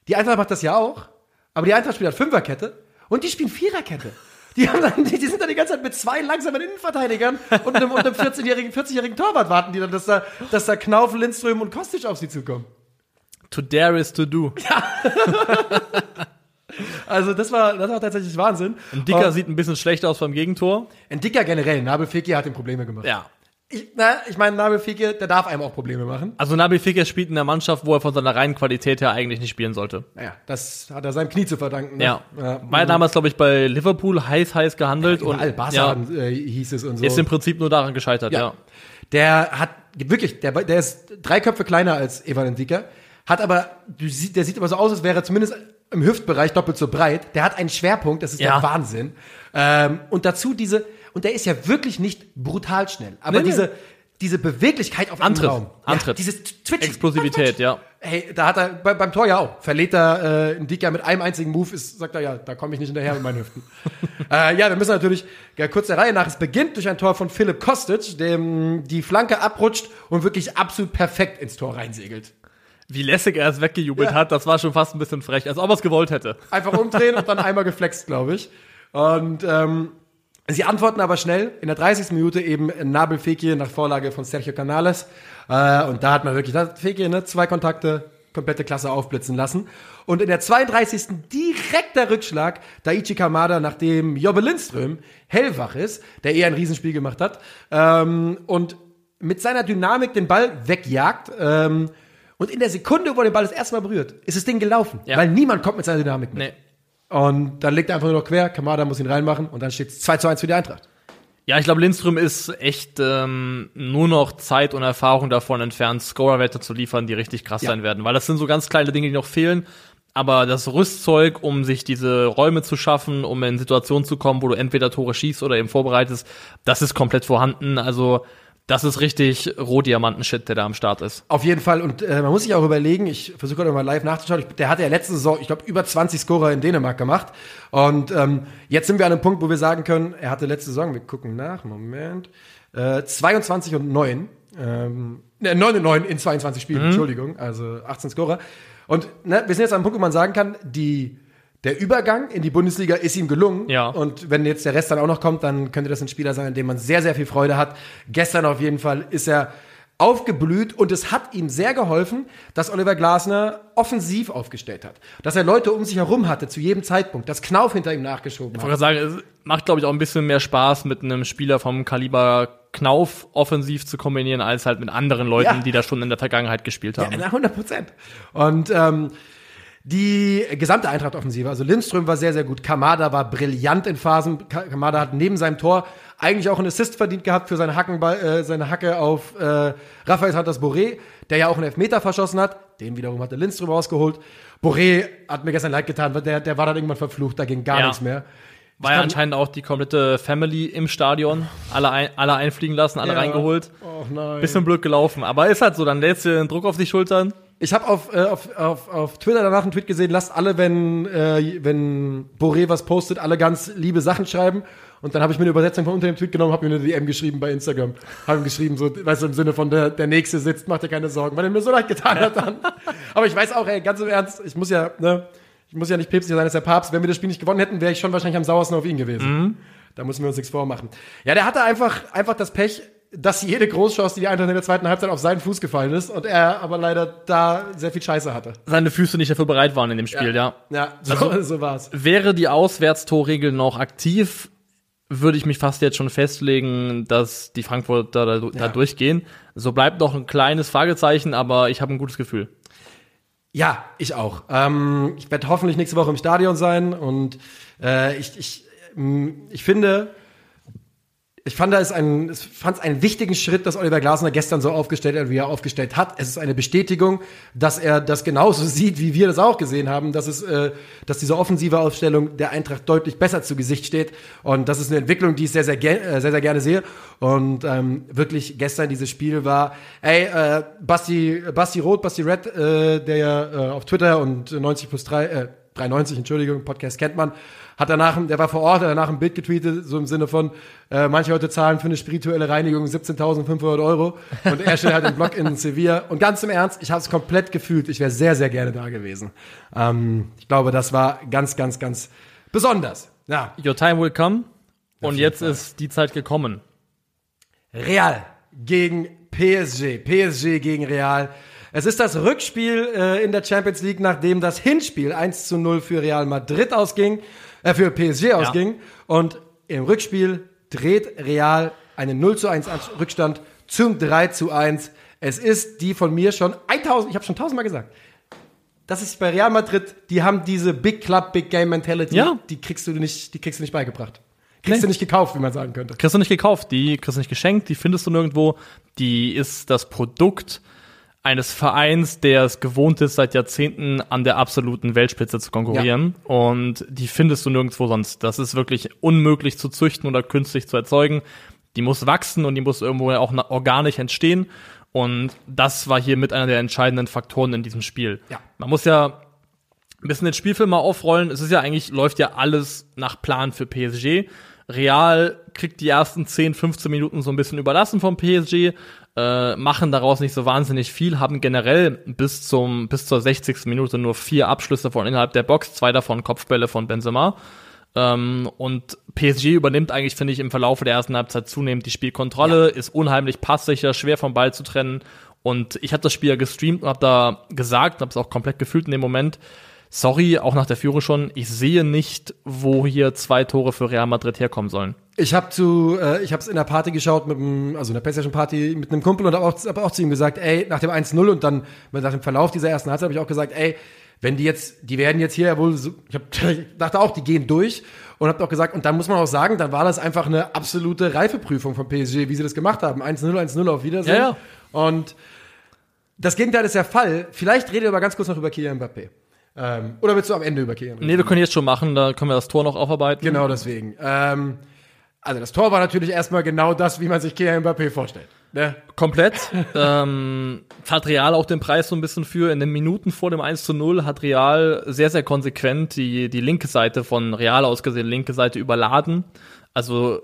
die Eintracht macht das ja auch, aber die Eintracht spielt halt Fünferkette und die spielen Viererkette. Die, haben dann, die, sind dann die ganze Zeit mit zwei langsamen Innenverteidigern und einem, und einem 14-jährigen, 40-jährigen Torwart warten, die dann, dass da, dass da Knauf, Lindström und Kostic auf sie zukommen. To dare is to do. Also das war, das war tatsächlich Wahnsinn. Ein Dicker Und sieht ein bisschen schlecht aus beim Gegentor. ein Dicker generell, Nabel Fekir hat ihm Probleme gemacht. Ja. Ich, na, ich meine, Nabel Fekir, der darf einem auch Probleme machen. Also Nabi Fekir spielt in der Mannschaft, wo er von seiner reinen Qualität her eigentlich nicht spielen sollte. Naja, das hat er seinem Knie zu verdanken. Ne? Ja. ja. War ja damals, glaube ich, bei Liverpool heiß, heiß gehandelt. Überall, und Barca ja, äh, hieß es und so. ist im Prinzip nur daran gescheitert, ja. Ja. Der hat wirklich, der, der ist drei Köpfe kleiner als Evan Ndika, hat aber, der sieht aber so aus, als wäre er zumindest im Hüftbereich doppelt so breit. Der hat einen Schwerpunkt, das ist Ja. der Wahnsinn. Ähm, und dazu diese, und der ist ja wirklich nicht brutal schnell, aber Nee, nee. diese, diese Beweglichkeit auf Antritt, Raum. Antritt. Ja, dieses Twitch. Explosivität, ja. Hey, da hat er bei, beim Tor ja auch. Verlädt er äh, Ndika mit einem einzigen Move, ist, sagt er ja, da komme ich nicht hinterher mit meinen Hüften. äh, ja, wir müssen natürlich ja, kurz der Reihe nach. Es beginnt durch ein Tor von Philipp Kostic, dem die Flanke abrutscht und wirklich absolut perfekt ins Tor reinsegelt. Wie lässig er es weggejubelt Ja. hat, das war schon fast ein bisschen frech, als ob er es gewollt hätte. Einfach umdrehen und dann einmal geflext, glaube ich. Und ähm, sie antworten aber schnell. In der 30. Minute eben Nabel Fekir nach Vorlage von Sergio Canales. Äh, und da hat man wirklich, da hat Fekir, ne, zwei Kontakte, komplette Klasse aufblitzen lassen. Und in der 32. direkter Rückschlag, Daichi Kamada, nachdem Jobbe Lindström hellwach ist, der eher ein Riesenspiel gemacht hat, ähm, und mit seiner Dynamik den Ball wegjagt. Ähm, und in der Sekunde, wo er den Ball das erste Mal berührt, ist das Ding gelaufen. Ja. Weil niemand kommt mit seiner Dynamik mit. Nee. Und dann legt er einfach nur noch quer, Kamada muss ihn reinmachen und dann steht es 2 zu 1 für die Eintracht. Ja, ich glaube, Lindström ist echt ähm, nur noch Zeit und Erfahrung davon entfernt, Scorerwerte zu liefern, die richtig krass Ja. sein werden. Weil das sind so ganz kleine Dinge, die noch fehlen. Aber das Rüstzeug, um sich diese Räume zu schaffen, um in Situationen zu kommen, wo du entweder Tore schießt oder eben vorbereitest, das ist komplett vorhanden. Also das ist richtig Rohdiamanten-Shit, der da am Start ist. Auf jeden Fall. Und äh, man muss sich auch überlegen, ich versuche gerade mal live nachzuschauen, ich, der hatte ja letzte Saison, ich glaube, über 20 Scorer in Dänemark gemacht. Und ähm, jetzt sind wir an einem Punkt, wo wir sagen können, er hatte letzte Saison, wir gucken nach, Moment, äh, 22 und 9. Ähm, ne, 9 und 9 in 22 Spielen, Entschuldigung, also 18 Scorer. Und ne, wir sind jetzt an einem Punkt, wo man sagen kann, die der Übergang in die Bundesliga ist ihm gelungen. Ja. Und wenn jetzt der Rest dann auch noch kommt, dann könnte das ein Spieler sein, an dem man sehr, sehr viel Freude hat. Gestern auf jeden Fall ist er aufgeblüht und es hat ihm sehr geholfen, dass Oliver Glasner offensiv aufgestellt hat. Dass er Leute um sich herum hatte zu jedem Zeitpunkt, dass Knauf hinter ihm nachgeschoben Ich hat. wollte gerade sagen, es macht, glaube ich, auch ein bisschen mehr Spaß, mit einem Spieler vom Kaliber Knauf offensiv zu kombinieren, als halt mit anderen Leuten, Ja. die da schon in der Vergangenheit gespielt haben. Ja, na, 100 Prozent. Und ähm, die gesamte Eintracht-Offensive, also Lindström war sehr, sehr gut. Kamada war brillant in Phasen. Ka- Kamada hat neben seinem Tor eigentlich auch einen Assist verdient gehabt für seine, Hackenball, äh, seine Hacke auf äh, Rafael Santos Boré, der ja auch einen Elfmeter verschossen hat. Den wiederum hatte Lindström rausgeholt. Boré hat mir gestern leid getan, weil der, der war dann irgendwann verflucht, da ging gar Ja. nichts mehr. War ja anscheinend auch die komplette Family im Stadion. Alle, ein, alle einfliegen lassen, alle Ja. reingeholt. Oh nein. Bisschen blöd gelaufen. Aber ist halt so, dann lädst du den Druck auf die Schultern. Ich habe auf, äh, auf, auf, auf Twitter danach einen Tweet gesehen, lasst alle, wenn, äh, wenn Boré was postet, alle ganz liebe Sachen schreiben. Und dann habe ich mir eine Übersetzung von unter dem Tweet genommen, habe mir eine DM geschrieben bei Instagram. Habe ihm geschrieben, so, weißt du, im Sinne von der, der Nächste sitzt, mach dir keine Sorgen, weil er mir so leid getan hat dann. Aber ich weiß auch, ey, ganz im Ernst, ich muss ja, ne, ich muss ja nicht päpstlicher sein als der Papst. Wenn wir das Spiel nicht gewonnen hätten, wäre ich schon wahrscheinlich am sauersten auf ihn gewesen. Da müssen wir uns nichts vormachen. Ja, der hatte einfach, einfach das Pech, dass jede Großchance, die die Eintracht in der zweiten Halbzeit auf seinen Fuß gefallen ist und er aber leider da sehr viel Scheiße hatte. Seine Füße nicht dafür bereit waren in dem Spiel, ja. Ja, so, so war's. Wäre die Auswärtstorregel noch aktiv, würde ich mich fast jetzt schon festlegen, dass die Frankfurter da, da Ja. durchgehen. So bleibt noch ein kleines Fragezeichen, aber ich habe ein gutes Gefühl. Ja, ich auch. Ähm, ich werde hoffentlich nächste Woche im Stadion sein und äh, ich, ich, ähm, ich finde, Ich fand es einen, ich fand einen wichtigen Schritt, dass Oliver Glasner gestern so aufgestellt hat, wie er aufgestellt hat. Es ist eine Bestätigung, dass er das genauso sieht, wie wir das auch gesehen haben, dass es, äh, dass diese offensive Aufstellung der Eintracht deutlich besser zu Gesicht steht. Und das ist eine Entwicklung, die ich sehr, sehr, äh, sehr, sehr gerne sehe. Und ähm, wirklich gestern dieses Spiel war, ey, äh, Basti, Basti Roth, Basti Red, äh, der ja äh, auf Twitter und 90 plus 3, äh, 93, Entschuldigung, Podcast kennt man, hat danach, der war vor Ort, hat danach ein Bild getweetet, so im Sinne von, äh, manche Leute zahlen für eine spirituelle Reinigung 17.500 Euro und er steht halt im Blog in Sevilla. Und ganz im Ernst, ich habe es komplett gefühlt. Ich wäre sehr, sehr gerne da gewesen. Ähm, ich glaube, das war ganz, ganz, ganz besonders. Ja. Your time will come. Und jetzt Fall. ist die Zeit gekommen. Real gegen PSG. PSG gegen Real. Es ist das Rückspiel äh, in der Champions League, nachdem das Hinspiel 1 zu 0 für Real Madrid ausging äh, für PSG ausging. Und im Rückspiel dreht Real einen 0 zu 1 Rückstand zum 3 zu 1. Es ist die von mir schon 1000, ich habe schon tausendmal gesagt. Das ist bei Real Madrid, die haben diese Big Club, Big Game Mentality, ja. die kriegst du nicht, die kriegst du nicht beigebracht. Kriegst nee. du nicht gekauft, wie man sagen könnte. Kriegst du nicht gekauft, die kriegst du nicht geschenkt, die findest du nirgendwo. Die ist das Produkt eines Vereins, der es gewohnt ist, seit Jahrzehnten an der absoluten Weltspitze zu konkurrieren. Ja. Und die findest du nirgendwo sonst. Das ist wirklich unmöglich zu züchten oder künstlich zu erzeugen. Die muss wachsen und die muss irgendwo auch organisch entstehen. Und das war hier mit einer der entscheidenden Faktoren in diesem Spiel. Ja. Man muss ja ein bisschen den Spielfilm mal aufrollen. Es ist ja eigentlich, läuft ja alles nach Plan für PSG. Real kriegt die ersten 10, 15 Minuten so ein bisschen überlassen vom PSG, äh, machen daraus nicht so wahnsinnig viel, haben generell bis zum bis zur 60. Minute nur vier Abschlüsse von innerhalb der Box, zwei davon Kopfbälle von Benzema. Ähm, und PSG übernimmt eigentlich, finde ich, im Verlauf der ersten Halbzeit zunehmend die Spielkontrolle, ja. ist unheimlich passsicher, schwer vom Ball zu trennen. Und ich habe das Spiel ja gestreamt und habe da gesagt, habe es auch komplett gefühlt in dem Moment, sorry, auch nach der Führung schon, ich sehe nicht, wo hier zwei Tore für Real Madrid herkommen sollen. Ich habe zu, äh, ich habe es in der Party geschaut mit einem, also in der PlayStation Party mit einem Kumpel und habe auch, hab auch zu ihm gesagt, ey, nach dem 1-0 und dann nach dem Verlauf dieser ersten Halbzeit habe ich auch gesagt, ey, wenn die jetzt, die werden jetzt hier ja wohl, so, ich, hab, ich dachte auch, die gehen durch und habe auch gesagt, und dann muss man auch sagen, dann war das einfach eine absolute Reifeprüfung von PSG, wie sie das gemacht haben, 1-0, 1-0 auf Wiedersehen. Ja, ja. Und das Gegenteil ist der Fall. Vielleicht rede ich aber ganz kurz noch über Kylian Mbappé. Ähm, oder willst du am Ende übergehen? Nee, wir können jetzt schon machen, da können wir das Tor noch aufarbeiten. Genau deswegen. Ähm, also das Tor war natürlich erstmal genau das, wie man sich Kylian Mbappé vorstellt. Ne? Komplett. ähm, hat Real auch den Preis so ein bisschen für. In den Minuten vor dem 1 zu 0 hat Real sehr, sehr konsequent die, die linke Seite von Real aus gesehen, linke Seite überladen. Also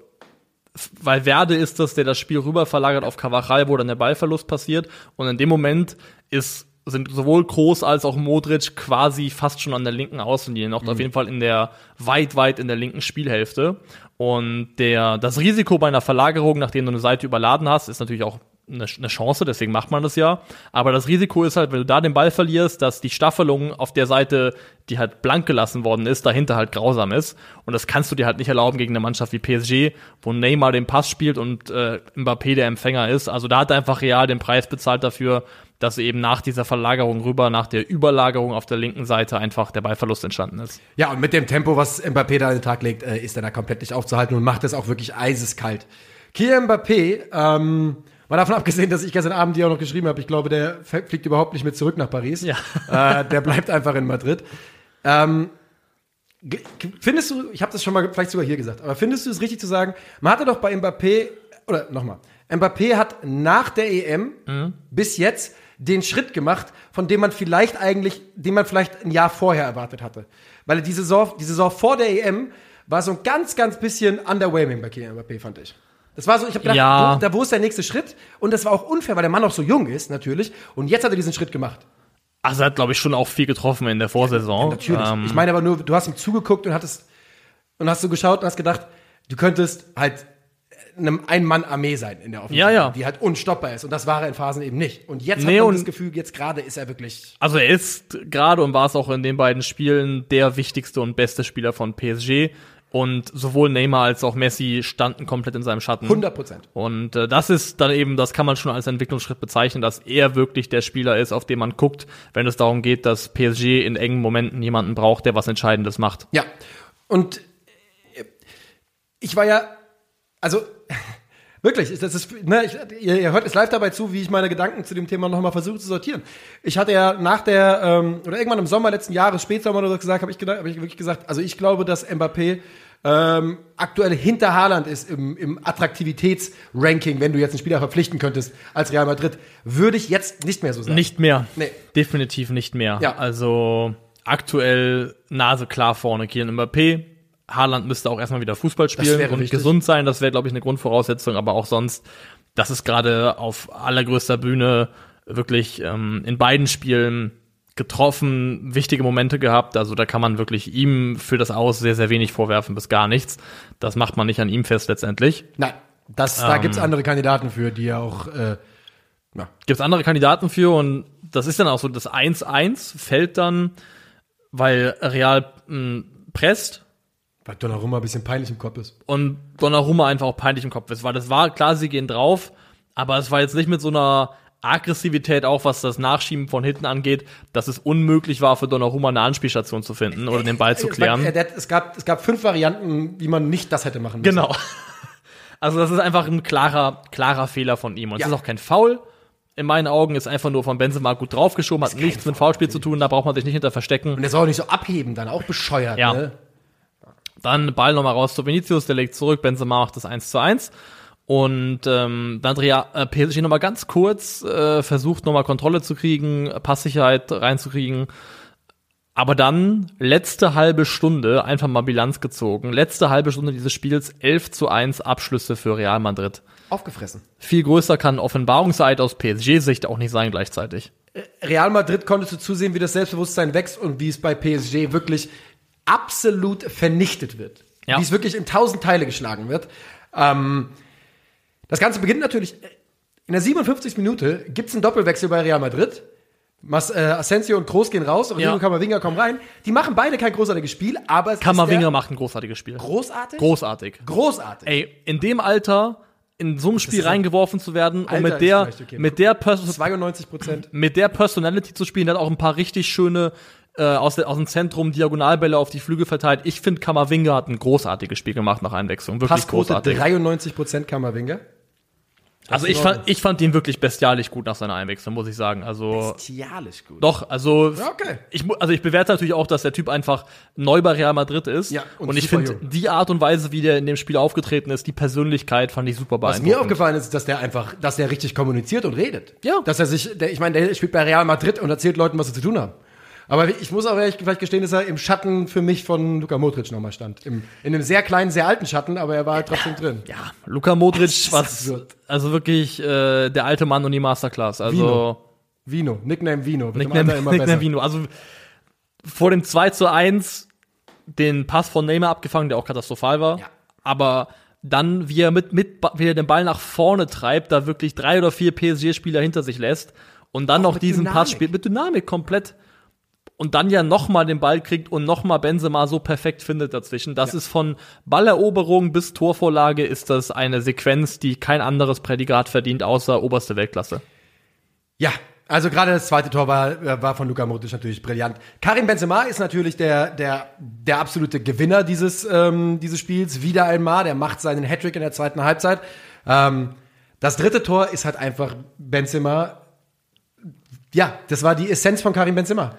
weil Werde ist das, der das Spiel rüber verlagert auf Cavachal, wo dann der Ballverlust passiert. Und in dem Moment ist sind sowohl Groß als auch Modric quasi fast schon an der linken Außenlinie, noch mhm. auf jeden Fall in der weit, weit in der linken Spielhälfte. Und der, das Risiko bei einer Verlagerung, nachdem du eine Seite überladen hast, ist natürlich auch eine, eine Chance, deswegen macht man das ja. Aber das Risiko ist halt, wenn du da den Ball verlierst, dass die Staffelung auf der Seite, die halt blank gelassen worden ist, dahinter halt grausam ist. Und das kannst du dir halt nicht erlauben gegen eine Mannschaft wie PSG, wo Neymar den Pass spielt und äh, Mbappé der Empfänger ist. Also da hat er einfach real den Preis bezahlt dafür, dass eben nach dieser Verlagerung rüber, nach der Überlagerung auf der linken Seite einfach der Ballverlust entstanden ist. Ja, und mit dem Tempo, was Mbappé da an den Tag legt, äh, ist er da komplett nicht aufzuhalten und macht es auch wirklich eiseskalt. Kylian Mbappé, ähm, Mal davon abgesehen, dass ich gestern Abend dir auch noch geschrieben habe, ich glaube, der fliegt überhaupt nicht mehr zurück nach Paris. Ja. Äh, der bleibt einfach in Madrid. Ähm, findest du, ich habe das schon mal vielleicht sogar hier gesagt, aber findest du es richtig zu sagen, man hatte doch bei Mbappé, oder nochmal, Mbappé hat nach der EM mhm. bis jetzt den Schritt gemacht, von dem man vielleicht eigentlich, den man vielleicht ein Jahr vorher erwartet hatte. Weil die Saison, die Saison vor der EM war so ein ganz, ganz bisschen underwhelming bei Kylian Mbappé, fand ich. Das war so, ich habe gedacht, ja. wo, da wo ist der nächste Schritt? Und das war auch unfair, weil der Mann noch so jung ist, natürlich. Und jetzt hat er diesen Schritt gemacht. Also er hat, glaube ich, schon auch viel getroffen in der Vorsaison. Ja, natürlich. Ähm. Ich meine aber nur, du hast ihm zugeguckt und hattest und hast so geschaut und hast gedacht, du könntest halt einem Ein-Mann-Armee sein in der Offensive, ja, ja. die halt unstoppbar ist. Und das war er in Phasen eben nicht. Und jetzt nee, hat man das Gefühl, jetzt gerade ist er wirklich. Also er ist gerade und war es auch in den beiden Spielen der wichtigste und beste Spieler von PSG. Und sowohl Neymar als auch Messi standen komplett in seinem Schatten. 100 Prozent. Und äh, das ist dann eben, das kann man schon als Entwicklungsschritt bezeichnen, dass er wirklich der Spieler ist, auf den man guckt, wenn es darum geht, dass PSG in engen Momenten jemanden braucht, der was Entscheidendes macht. Ja. Und äh, ich war ja also wirklich, das ist, ne, ich, ihr, ihr hört es live dabei zu, wie ich meine Gedanken zu dem Thema nochmal versuche zu sortieren. Ich hatte ja nach der, ähm, oder irgendwann im Sommer letzten Jahres, Spätsommer oder so gesagt, habe ich, gedacht- hab ich wirklich gesagt, also ich glaube, dass Mbappé ähm, aktuell hinter Haaland ist im, im Attraktivitätsranking, wenn du jetzt einen Spieler verpflichten könntest als Real Madrid, würde ich jetzt nicht mehr so sagen. Nicht mehr. Nee. Definitiv nicht mehr. Ja. Also aktuell Nase klar vorne Kylian Mbappé. Haaland müsste auch erstmal wieder Fußball spielen und wichtig. gesund sein. Das wäre, glaube ich, eine Grundvoraussetzung. Aber auch sonst, das ist gerade auf allergrößter Bühne wirklich ähm, in beiden Spielen getroffen, wichtige Momente gehabt. Also da kann man wirklich ihm für das Aus sehr, sehr wenig vorwerfen, bis gar nichts. Das macht man nicht an ihm fest letztendlich. Nein, das, da Ähm. gibt's andere Kandidaten für, die ja auch, äh, ja, gibt es andere Kandidaten für und das ist dann auch so, das 1-1 fällt dann, weil Real mh, presst weil Donnarumma ein bisschen peinlich im Kopf ist. und Donnarumma einfach auch peinlich im Kopf ist, weil das war, klar, sie gehen drauf, aber es war jetzt nicht mit so einer Aggressivität auch, was das Nachschieben von hinten angeht, dass es unmöglich war für Donnarumma eine Anspielstation zu finden oder den Ball zu klären. es, gab, es gab fünf Varianten, wie man nicht das hätte machen müssen. Genau. Also das ist einfach ein klarer, klarer Fehler von ihm. Und Ja. es ist auch kein Foul. In meinen Augen ist einfach nur von Benzema gut draufgeschoben, hat nichts mit Foulspiel zu tun, da braucht man sich nicht hinter verstecken. Und der soll auch nicht so abheben, dann auch bescheuert, Ja. ne? Dann Ball nochmal raus zu Vinicius, der legt zurück, Benzema macht das 1 zu 1. Und ähm, dann äh, PSG nochmal ganz kurz äh, versucht nochmal Kontrolle zu kriegen, Passsicherheit reinzukriegen. Aber dann letzte halbe Stunde einfach mal Bilanz gezogen. Letzte halbe Stunde dieses Spiels 11 zu 1 Abschlüsse für Real Madrid. Aufgefressen. Viel größer kann Offenbarungseid aus PSG-Sicht auch nicht sein gleichzeitig. Real Madrid konntest du zusehen, wie das Selbstbewusstsein wächst und wie es bei PSG wirklich absolut vernichtet wird. Ja. Wie es wirklich in tausend Teile geschlagen wird. Ähm, das Ganze beginnt natürlich in der 57. Minute gibt's einen Doppelwechsel bei Real Madrid. Mas, äh, Asensio und Kroos gehen raus, Rodrigo Ja. und Kamavinga kommen rein. Die machen beide kein großartiges Spiel, aber es Kammerwinger macht ein großartiges Spiel. großartig. Großartig. großartig. Ey, in dem Alter in so ein Spiel reingeworfen zu werden Alter und mit der okay. mit der Pers 92 Prozent. mit der Personality zu spielen, der hat auch ein paar richtig schöne äh, aus, der, aus dem Zentrum Diagonalbälle auf die Flügel verteilt. Ich finde, Kammerwinger hat ein großartiges Spiel gemacht nach Einwechslung, wirklich Passquote großartig. 93 Prozent Kammerwinger. Also ich fand, ich fand ihn wirklich bestialisch gut nach seiner Einwechslung, muss ich sagen. Also Bestialisch gut. doch, also Ja, okay. ich also ich bewerte natürlich auch, dass der Typ einfach neu bei Real Madrid ist. Ja, und und, ich finde die Art und Weise, wie der in dem Spiel aufgetreten ist, die Persönlichkeit fand ich super Was beeindruckend. mir aufgefallen ist, dass der einfach, dass der richtig kommuniziert und redet. Ja. Dass er sich, der, ich meine, der spielt bei Real Madrid und erzählt Leuten, was sie zu tun haben. Aber ich muss auch ehrlich vielleicht gestehen, dass er im Schatten für mich von Luka Modric nochmal stand. Im, in einem sehr kleinen, sehr alten Schatten, aber er war halt trotzdem drin. Ja, Luka Modric, was, also wirklich äh, der alte Mann und die Masterclass. Also Vino. Vino, Nickname Vino. Nickname, immer Nickname besser. Vino. Also vor dem 2 zu 1 den Pass von Neymar abgefangen, der auch katastrophal war. Ja. Aber dann, wie er mit, mit, wie er den Ball nach vorne treibt, da wirklich drei oder vier PSG-Spieler hinter sich lässt und dann Auch noch diesen Dynamik. Pass spielt, mit Dynamik komplett. Und dann ja nochmal den Ball kriegt und nochmal Benzema so perfekt findet dazwischen. Das ist von Balleroberung bis Torvorlage ist das eine Sequenz, die kein anderes Prädikat verdient, außer oberste Weltklasse. Ja, also gerade das zweite Tor war, war von Luka Modric natürlich brillant. Karim Benzema ist natürlich der, der, der absolute Gewinner dieses, ähm, dieses Spiels. Wieder einmal, der macht seinen Hattrick in der zweiten Halbzeit. Ähm, das dritte Tor ist halt einfach Benzema. Ja, das war die Essenz von Karim Benzema.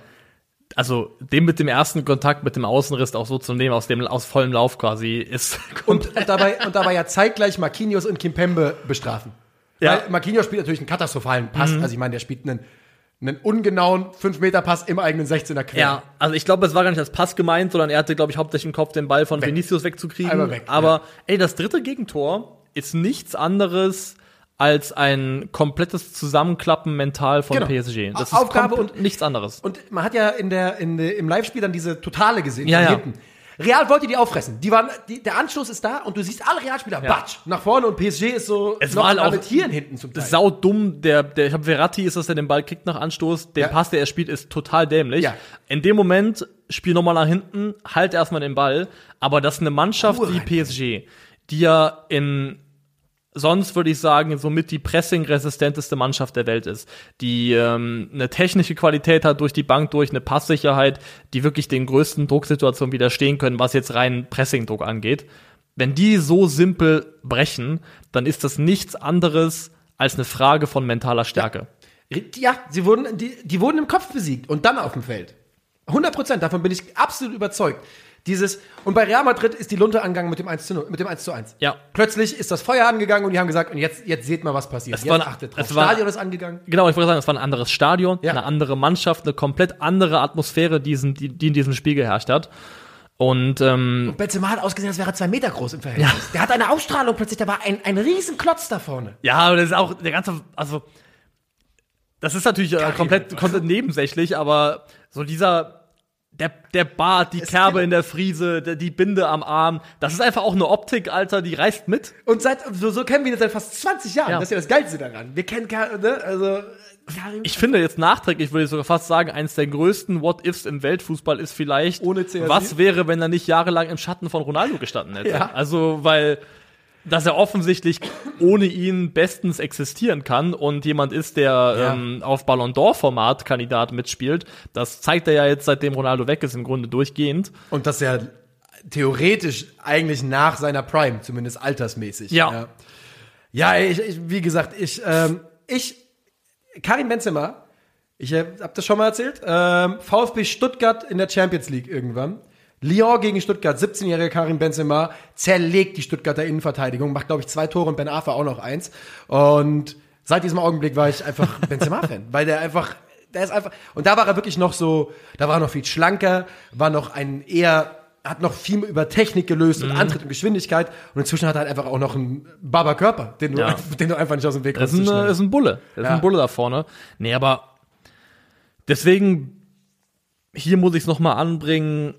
Also dem mit dem ersten Kontakt mit dem Außenriss auch so zu nehmen aus dem aus vollem Lauf quasi ist Und, und, dabei, und dabei ja zeitgleich Marquinhos und Kimpembe bestrafen. Ja. Weil Marquinhos spielt natürlich einen katastrophalen Pass. Also ich meine, der spielt einen, einen ungenauen 5-Meter-Pass im eigenen 16er quer. ja, also ich glaube, es war gar nicht als Pass gemeint, sondern er hatte glaube ich hauptsächlich im Kopf den Ball von Weg. Vinicius wegzukriegen, Einmal weg, aber ey, das dritte Gegentor ist nichts anderes als ein komplettes Zusammenklappen mental von Genau. PSG. Das ist Aufgabe und- nichts anderes. Und man hat ja in der, in der, im Live-Spiel dann diese Totale gesehen. Ja, ja. Hinten. Real wollte die auffressen. Die waren, die, der Anschluss ist da und du siehst alle Realspieler, Ja. batsch, nach vorne und PSG ist so Es war halt am auch- Arretieren hinten zum Teil. Sau dumm, der, der, ich glaube, Verratti ist das, der den Ball kriegt nach Anstoß. Der Ja. Pass, der er spielt, ist total dämlich. Ja. In dem Moment, spiel nochmal nach hinten, halt erstmal den Ball. Aber dass eine Mannschaft Ruhe wie rein. PSG, die ja in, sonst würde ich sagen, somit die pressing-resistenteste Mannschaft der Welt ist, die ähm, eine technische Qualität hat durch die Bank durch, eine Passsicherheit, die wirklich den größten Drucksituationen widerstehen können, was jetzt rein Pressing-Druck angeht Wenn die so simpel brechen, dann ist das nichts anderes als eine Frage von mentaler Stärke. Ja, sie wurden, die, die wurden im Kopf besiegt und dann auf dem Feld. 100 Prozent, davon bin ich absolut überzeugt. Dieses, und bei Real Madrid ist die Lunte angegangen mit dem 1 zu 0, mit dem 1 zu 1. Ja. Plötzlich ist das Feuer angegangen und die haben gesagt, und jetzt, jetzt seht mal, was passiert. Es jetzt war- achtet drauf. es war- Stadion ist angegangen. Genau, ich wollte sagen, es war ein anderes Stadion, Ja. eine andere Mannschaft, eine komplett andere Atmosphäre, die, diesen- die, die in diesem Spiel geherrscht hat. Und ähm, Benzema hat ausgesehen, als wäre er zwei Meter groß im Verhältnis. Der hat eine Ausstrahlung plötzlich, da war ein, ein riesen Klotz da vorne. ja, aber das ist auch der ganze, also das ist natürlich äh, komplett, komplett nebensächlich, aber so dieser der, der Bart, die Es Kerbe in der Friese, der, die Binde am Arm, das ist einfach auch eine Optik, Alter, die reißt mit. Und seit, so, so kennen wir ihn seit fast 20 Jahren. Ja. Das ist ja das Geilste daran. Wir kennen, Kar- ne, also, Karim. Ich finde jetzt nachträglich, würde ich sogar fast sagen, eines der größten What-Ifs im Weltfußball ist vielleicht, Ohne CR7? was wäre, wenn er nicht jahrelang im Schatten von Ronaldo gestanden hätte. Ja. Also, weil dass er offensichtlich ohne ihn bestens existieren kann und jemand ist, der Ja. ähm, auf Ballon d'Or-Format Kandidat mitspielt. Das zeigt er ja jetzt, seitdem Ronaldo weg ist, im Grunde durchgehend. Und das ja theoretisch eigentlich nach seiner Prime, zumindest altersmäßig. Ja. Ja, ja ich, ich, wie gesagt, ich, ähm, ich, Karim Benzema, ich äh, hab das schon mal erzählt, ähm, VfB Stuttgart in der Champions League irgendwann. Lyon gegen Stuttgart, 17-jähriger Karim Benzema, zerlegt die Stuttgarter Innenverteidigung, macht, glaube ich, zwei Tore und Ben Arfa auch noch eins. Und seit diesem Augenblick war ich einfach Benzema-Fan, weil der einfach, der ist einfach, und da war er wirklich noch so, da war er noch viel schlanker, war noch ein eher, hat noch viel über Technik gelöst Mhm. und Antritt und Geschwindigkeit und inzwischen hat er halt einfach auch noch einen Barber-Körper, den, du- Ja. den du einfach nicht aus dem Weg Das ist ein, ist ein Bulle. Das ist Ja. ein Bulle da vorne. Nee, aber deswegen, hier muss ich es nochmal anbringen.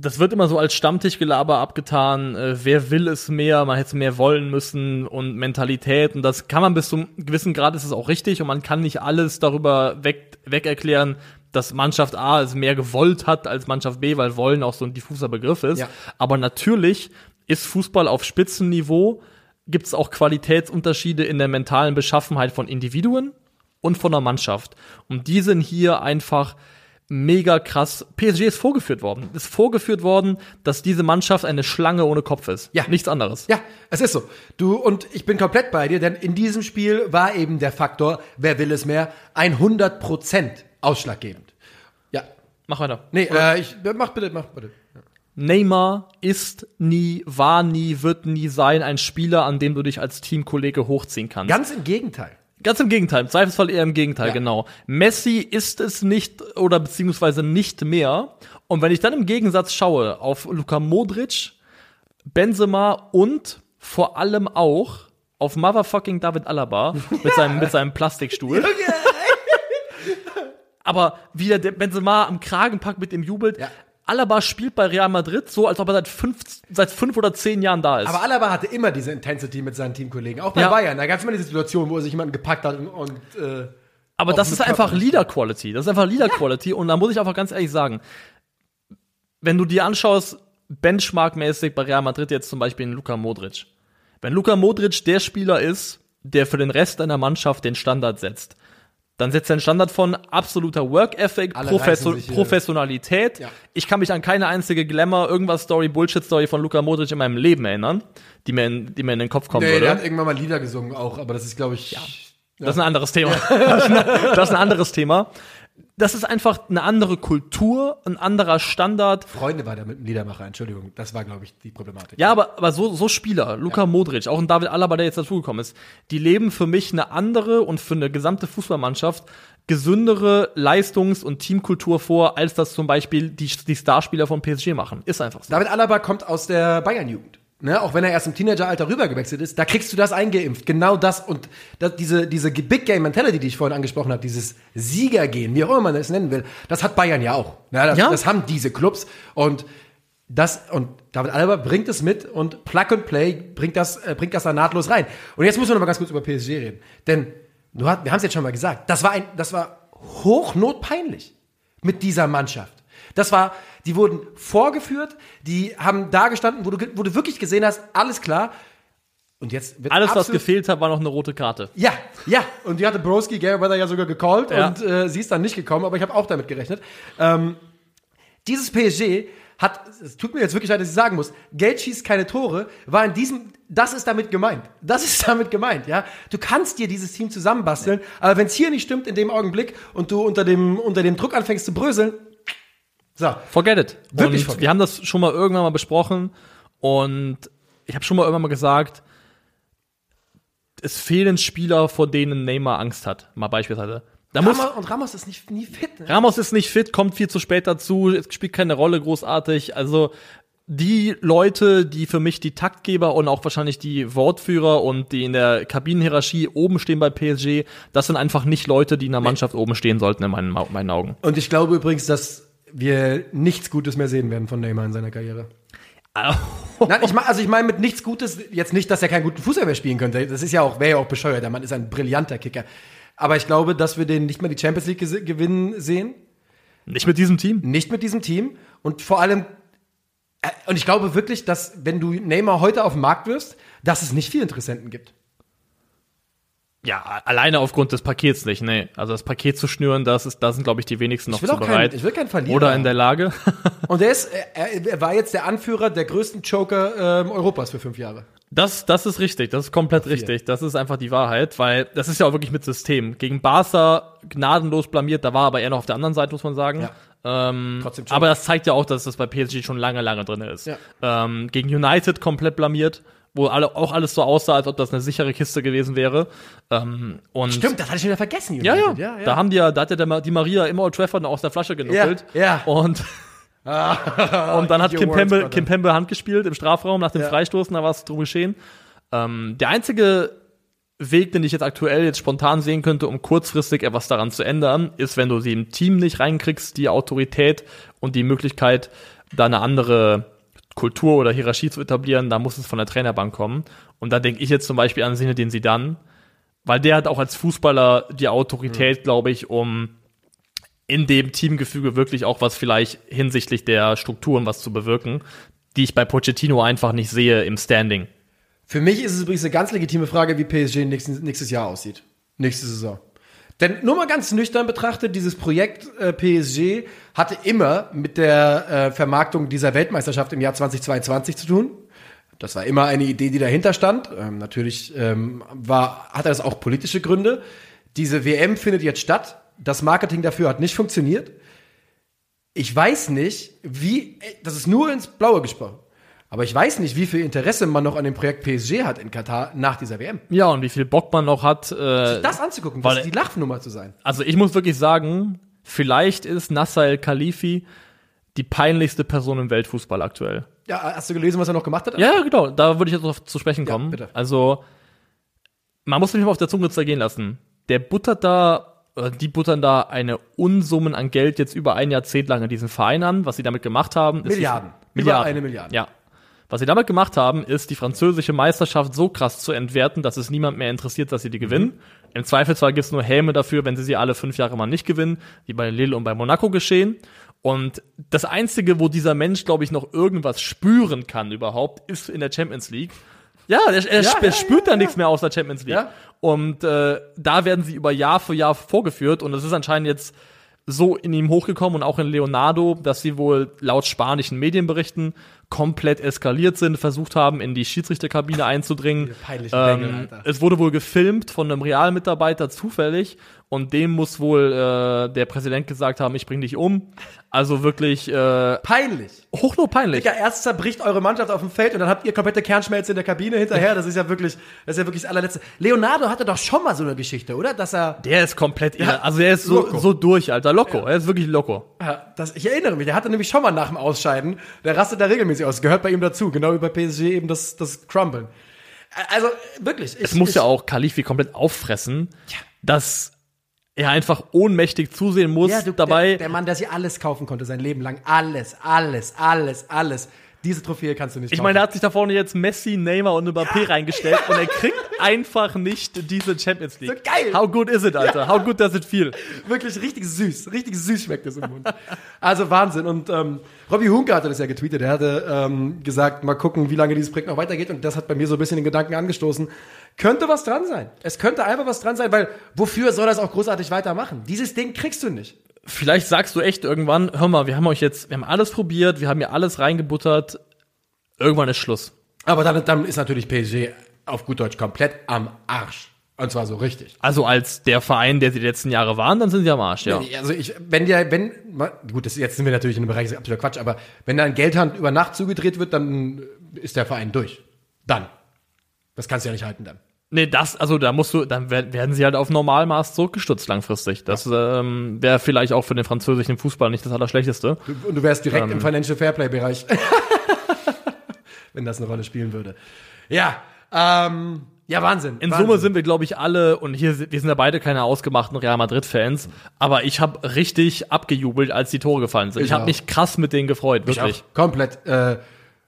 Das wird immer so als Stammtischgelaber abgetan. Äh, wer will es mehr? Man hätte es mehr wollen müssen und Mentalität. Und das kann man bis zum gewissen Grad ist es auch richtig. Und man kann nicht alles darüber weg, weg erklären, dass Mannschaft A es mehr gewollt hat als Mannschaft B, weil wollen auch so ein diffuser Begriff ist. Ja. Aber natürlich ist Fußball auf Spitzenniveau, gibt es auch Qualitätsunterschiede in der mentalen Beschaffenheit von Individuen und von der Mannschaft. Und die sind hier einfach mega krass. PSG ist vorgeführt worden. Ist vorgeführt worden, dass diese Mannschaft eine Schlange ohne Kopf ist. Ja. Nichts anderes. Ja, es ist so. Du, und ich bin komplett bei dir, denn in diesem Spiel war eben der Faktor, wer will es mehr, 100% ausschlaggebend. Ja. Mach weiter. Nee, äh, ich, mach bitte, mach bitte. Neymar ist nie, war nie, wird nie sein ein Spieler, an dem du dich als Teamkollege hochziehen kannst. Ganz im Gegenteil. Ganz im Gegenteil, im Zweifelsfall eher im Gegenteil, Ja. genau. Messi ist es nicht oder beziehungsweise nicht mehr. Und wenn ich dann im Gegensatz schaue auf Luka Modric, Benzema und vor allem auch auf motherfucking David Alaba mit seinem, mit seinem Plastikstuhl. Aber wie der Benzema am Kragen packt mit dem jubelt. Ja. Alaba spielt bei Real Madrid so, als ob er seit fünf, seit fünf oder zehn Jahren da ist. Aber Alaba hatte immer diese Intensity mit seinen Teamkollegen. Auch bei Ja. Bayern. Da gab es immer diese Situation, wo er sich jemanden gepackt hat und, und äh, Aber das ist einfach. Leader Quality. Das ist einfach Leader Quality. Und da muss ich einfach ganz ehrlich sagen, wenn du dir anschaust, Benchmark-mäßig bei Real Madrid jetzt zum Beispiel in Luka Modric. Wenn Luka Modric der Spieler ist, der für den Rest deiner Mannschaft den Standard setzt, dann setzt er einen Standard von absoluter Work Ethic, Profession Professionalität. Ja. Ich kann mich an keine einzige Glamour, irgendwas Story, Bullshit Story von Luka Modric in meinem Leben erinnern, die mir in, die mir in den Kopf kommen nee, würde. der hat irgendwann mal Lieder gesungen auch, aber das ist, glaube ich, Das ist ein anderes Thema. Das ist ein anderes Thema. Das ist einfach eine andere Kultur, ein anderer Standard. Freunde war der mit dem Liedermacher, Entschuldigung. Das war, glaube ich, die Problematik. Ja, aber, aber so, so Spieler, Luka Modric, auch ein David Alaba, der jetzt dazugekommen ist, die leben für mich eine andere und für eine gesamte Fußballmannschaft gesündere Leistungs- und Teamkultur vor, als das zum Beispiel die, die Starspieler von PSG machen. Ist einfach so. David Alaba kommt aus der Bayern-Jugend. Ne, auch wenn er erst im Teenageralter rübergewechselt ist, da kriegst du das eingeimpft. Genau das und das, diese, diese Big Game Mentality, die ich vorhin angesprochen habe, dieses Siegergehen, wie auch immer man es nennen will, das hat Bayern ja auch. Ja, das, Ja. das haben diese Clubs und das und David Alaba bringt es mit und Plug and Play bringt das äh, bringt das da nahtlos rein. Und jetzt müssen wir noch mal ganz kurz über PSG reden, denn du hast, wir haben es jetzt schon mal gesagt, das war ein das war hochnotpeinlich mit dieser Mannschaft. Das war, die wurden vorgeführt, die haben da gestanden, wo du, wo du wirklich gesehen hast, alles klar. Und jetzt wird Alles, was gefehlt hat, war noch eine rote Karte. Ja, ja. Und die hatte Broski, Gary Weather ja sogar gecallt Ja. und äh, sie ist dann nicht gekommen, aber ich habe auch damit gerechnet. Ähm, dieses PSG hat, es tut mir jetzt wirklich leid, dass ich sagen muss, Geld schießt keine Tore, war in diesem, das ist damit gemeint. Das ist damit gemeint, ja. Du kannst dir dieses Team zusammenbasteln, aber wenn es hier nicht stimmt in dem Augenblick und du unter dem, unter dem Druck anfängst zu bröseln, so. Forget it. Wirklich und forget wir haben das schon mal irgendwann mal besprochen und ich habe schon mal irgendwann mal gesagt, es fehlen Spieler, vor denen Neymar Angst hat. Mal beispielsweise. Da muss, Ramos, und Ramos ist nicht, nie fit, ne? Ramos ist nicht fit, kommt viel zu spät dazu, spielt keine Rolle großartig. Also die Leute, die für mich die Taktgeber und auch wahrscheinlich die Wortführer und die in der Kabinenhierarchie oben stehen bei PSG, das sind einfach nicht Leute, die in der Mannschaft oben stehen sollten, in meinen, meinen Augen. Und ich glaube übrigens, dass wir nichts Gutes mehr sehen werden von Neymar in seiner Karriere. Nein, ich mein, also ich meine mit nichts Gutes jetzt nicht, dass er keinen guten Fußball mehr spielen könnte. Das ist ja auch, wäre ja auch bescheuert. Der Mann ist ein brillanter Kicker. Aber ich glaube, dass wir den nicht mehr die Champions League gewinnen sehen. Nicht mit diesem Team. Nicht mit diesem Team. Und vor allem, äh, und ich glaube wirklich, dass wenn du Neymar heute auf den Markt wirst, dass es nicht viele Interessenten gibt. Ja, alleine aufgrund des Pakets nicht, nee. Also das Paket zu schnüren, das ist, da sind, glaube ich, die wenigsten noch will zu auch kein- bereit. ich will keinen Verlierer Oder in der Lage. Und er, ist, er, er war jetzt der Anführer der größten Joker ähm, Europas für fünf Jahre. Das, das ist richtig, das ist komplett richtig. Das ist einfach die Wahrheit, weil das ist ja auch wirklich mit System. Gegen Barca gnadenlos blamiert, da war aber eher noch auf der anderen Seite, muss man sagen. Ähm, Trotzdem schon. aber das zeigt ja auch, dass das bei PSG schon lange, lange drin ist. Ja. Ähm, gegen United komplett blamiert, wo alle, auch alles so aussah, als ob das eine sichere Kiste gewesen wäre. Ähm, und Stimmt, das hatte ich wieder vergessen. Ja, ja, United. Da haben die ja, da hat ja der, die Maria immer Old Trafford aus der Flasche genuckelt. Ja, ja. Und, und dann hat Kim Pembe. Kim Pembe Hand gespielt im Strafraum nach dem Ja. Freistoßen, da war es drum geschehen. Ähm, der einzige Weg, den ich jetzt aktuell jetzt spontan sehen könnte, um kurzfristig etwas daran zu ändern, ist, wenn du sie im Team nicht reinkriegst, die Autorität und die Möglichkeit, da eine andere Kultur oder Hierarchie zu etablieren, da muss es von der Trainerbank kommen. Und da denke ich jetzt zum Beispiel an Sinne, den sie dann, weil der hat auch als Fußballer die Mhm. Autorität, glaube ich, um in dem Teamgefüge wirklich auch was vielleicht hinsichtlich der Strukturen was zu bewirken, die ich bei Pochettino einfach nicht sehe im Standing. Für mich ist es übrigens eine ganz legitime Frage, wie PSG nächstes, nächstes Jahr aussieht. Nächste Saison. Denn nur mal ganz nüchtern betrachtet, dieses Projekt äh, PSG hatte immer mit der äh, Vermarktung dieser Weltmeisterschaft im Jahr 2022 zu tun. Das war immer eine Idee, die dahinter stand. Ähm, natürlich ähm, war, hatte das auch politische Gründe. Diese WM findet jetzt statt. Das Marketing dafür hat nicht funktioniert. Ich weiß nicht, wie, ey, das ist nur ins Blaue gesprochen. Aber ich weiß nicht, wie viel Interesse man noch an dem Projekt PSG hat in Katar nach dieser WM. Ja, und wie viel Bock man noch hat. Äh, Das anzugucken, weil- das die Lachnummer zu sein. also ich muss wirklich sagen, vielleicht ist Nasser El Khalifi die peinlichste Person im Weltfußball aktuell. Ja, hast du gelesen, was er noch gemacht hat? Ja, ja, genau, da würde ich jetzt noch zu sprechen Ja, kommen. bitte. Also, man muss sich mal auf der Zunge zergehen lassen. Der buttert da, oder die buttern da eine Unsummen an Geld jetzt über ein Jahrzehnt lang in diesen Verein an. Was sie damit gemacht haben, ist Milliarden. Die, Über Milliarden. eine Milliarde. Ja. Was sie damit gemacht haben, ist die französische Meisterschaft so krass zu entwerten, dass es niemand mehr interessiert, dass sie die gewinnen. Mhm. Im Zweifelsfall gibt's nur Helme dafür, wenn sie sie alle fünf Jahre mal nicht gewinnen, wie bei Lille und bei Monaco geschehen. Und das Einzige, wo dieser Mensch, glaube ich, noch irgendwas spüren kann überhaupt, ist in der Champions League. Ja, er, er, Ja, ja, spürt ja, da nichts mehr aus der Champions League. Und äh, da werden sie über Jahr für Jahr vorgeführt. Und es ist anscheinend jetzt so in ihm hochgekommen und auch in Leonardo, dass sie wohl laut spanischen Medienberichten komplett eskaliert sind, versucht haben, in die Schiedsrichterkabine einzudringen. Bengel, Ähm, Alter. es wurde wohl gefilmt von einem Realmitarbeiter zufällig und dem muss wohl äh, der Präsident gesagt haben, ich bring dich um. Also wirklich äh, Peinlich. hochnot peinlich. Digga, erst zerbricht eure Mannschaft auf dem Feld und dann habt ihr komplette Kernschmelze in der Kabine hinterher. Das ist ja wirklich, das ist ja wirklich das allerletzte. Leonardo hatte doch schon mal so eine Geschichte, oder? Dass er, Der ist komplett, irre. also er ist so, Loco. so durch, Alter, loco. Er ist wirklich loco. Ja, das, ich erinnere mich, der hatte nämlich schon mal nach dem Ausscheiden, der rastet da regelmäßig aus, gehört bei ihm dazu, genau wie bei PSG eben das, das Crumblen. Also, wirklich. Ich, Es muss ich, ja auch Kalifi komplett auffressen, dass er einfach ohnmächtig zusehen muss Ja, du, dabei. Der, der Mann, der sich alles kaufen konnte, sein Leben lang. Alles, alles, alles, alles. Diese Trophäe kannst du nicht ich kaufen. meine, er hat sich da vorne jetzt Messi, Neymar und Mbappé reingestellt und er kriegt einfach nicht diese Champions League. So geil. How good is it, Alter? How good does it feel? Wirklich richtig süß. Richtig süß schmeckt das im Mund. Also Wahnsinn. Und ähm, Robbie Hunke hatte das ja getweetet. Er hatte ähm, gesagt, mal gucken, wie lange dieses Projekt noch weitergeht. Und das hat bei mir so ein bisschen den Gedanken angestoßen. Könnte was dran sein. Es könnte einfach was dran sein, weil wofür soll das auch großartig weitermachen? Dieses Ding kriegst du nicht. Vielleicht sagst du echt irgendwann, hör mal, wir haben euch jetzt, wir haben alles probiert, wir haben hier alles reingebuttert, irgendwann ist Schluss. Aber dann, dann ist natürlich PSG auf gut Deutsch komplett am Arsch. Und zwar so richtig. Also als der Verein, der sie die letzten Jahre waren, dann sind sie am Arsch, ja. Also ich, wenn der, wenn, gut, das, jetzt sind wir natürlich in einem Bereich, das ist absoluter Quatsch, aber wenn da ein Geldhand über Nacht zugedreht wird, dann ist der Verein durch. Dann. Das kannst du ja nicht halten dann. Nee, das, also da musst du, dann wer- werden sie halt auf Normalmaß zurückgestutzt langfristig. Das ähm, wäre vielleicht auch für den französischen Fußball nicht das Allerschlechteste. Und du wärst direkt Ähm. im Financial Fairplay-Bereich. wenn das eine Rolle spielen würde. Ja, ähm, ja, Wahnsinn. In Wahnsinn. Summe sind wir, glaube ich, alle, und hier, wir sind ja beide keine ausgemachten Real Madrid-Fans, aber ich habe richtig abgejubelt, als die Tore gefallen sind. Ich, Ich habe mich krass mit denen gefreut, Ich wirklich. auch komplett, äh,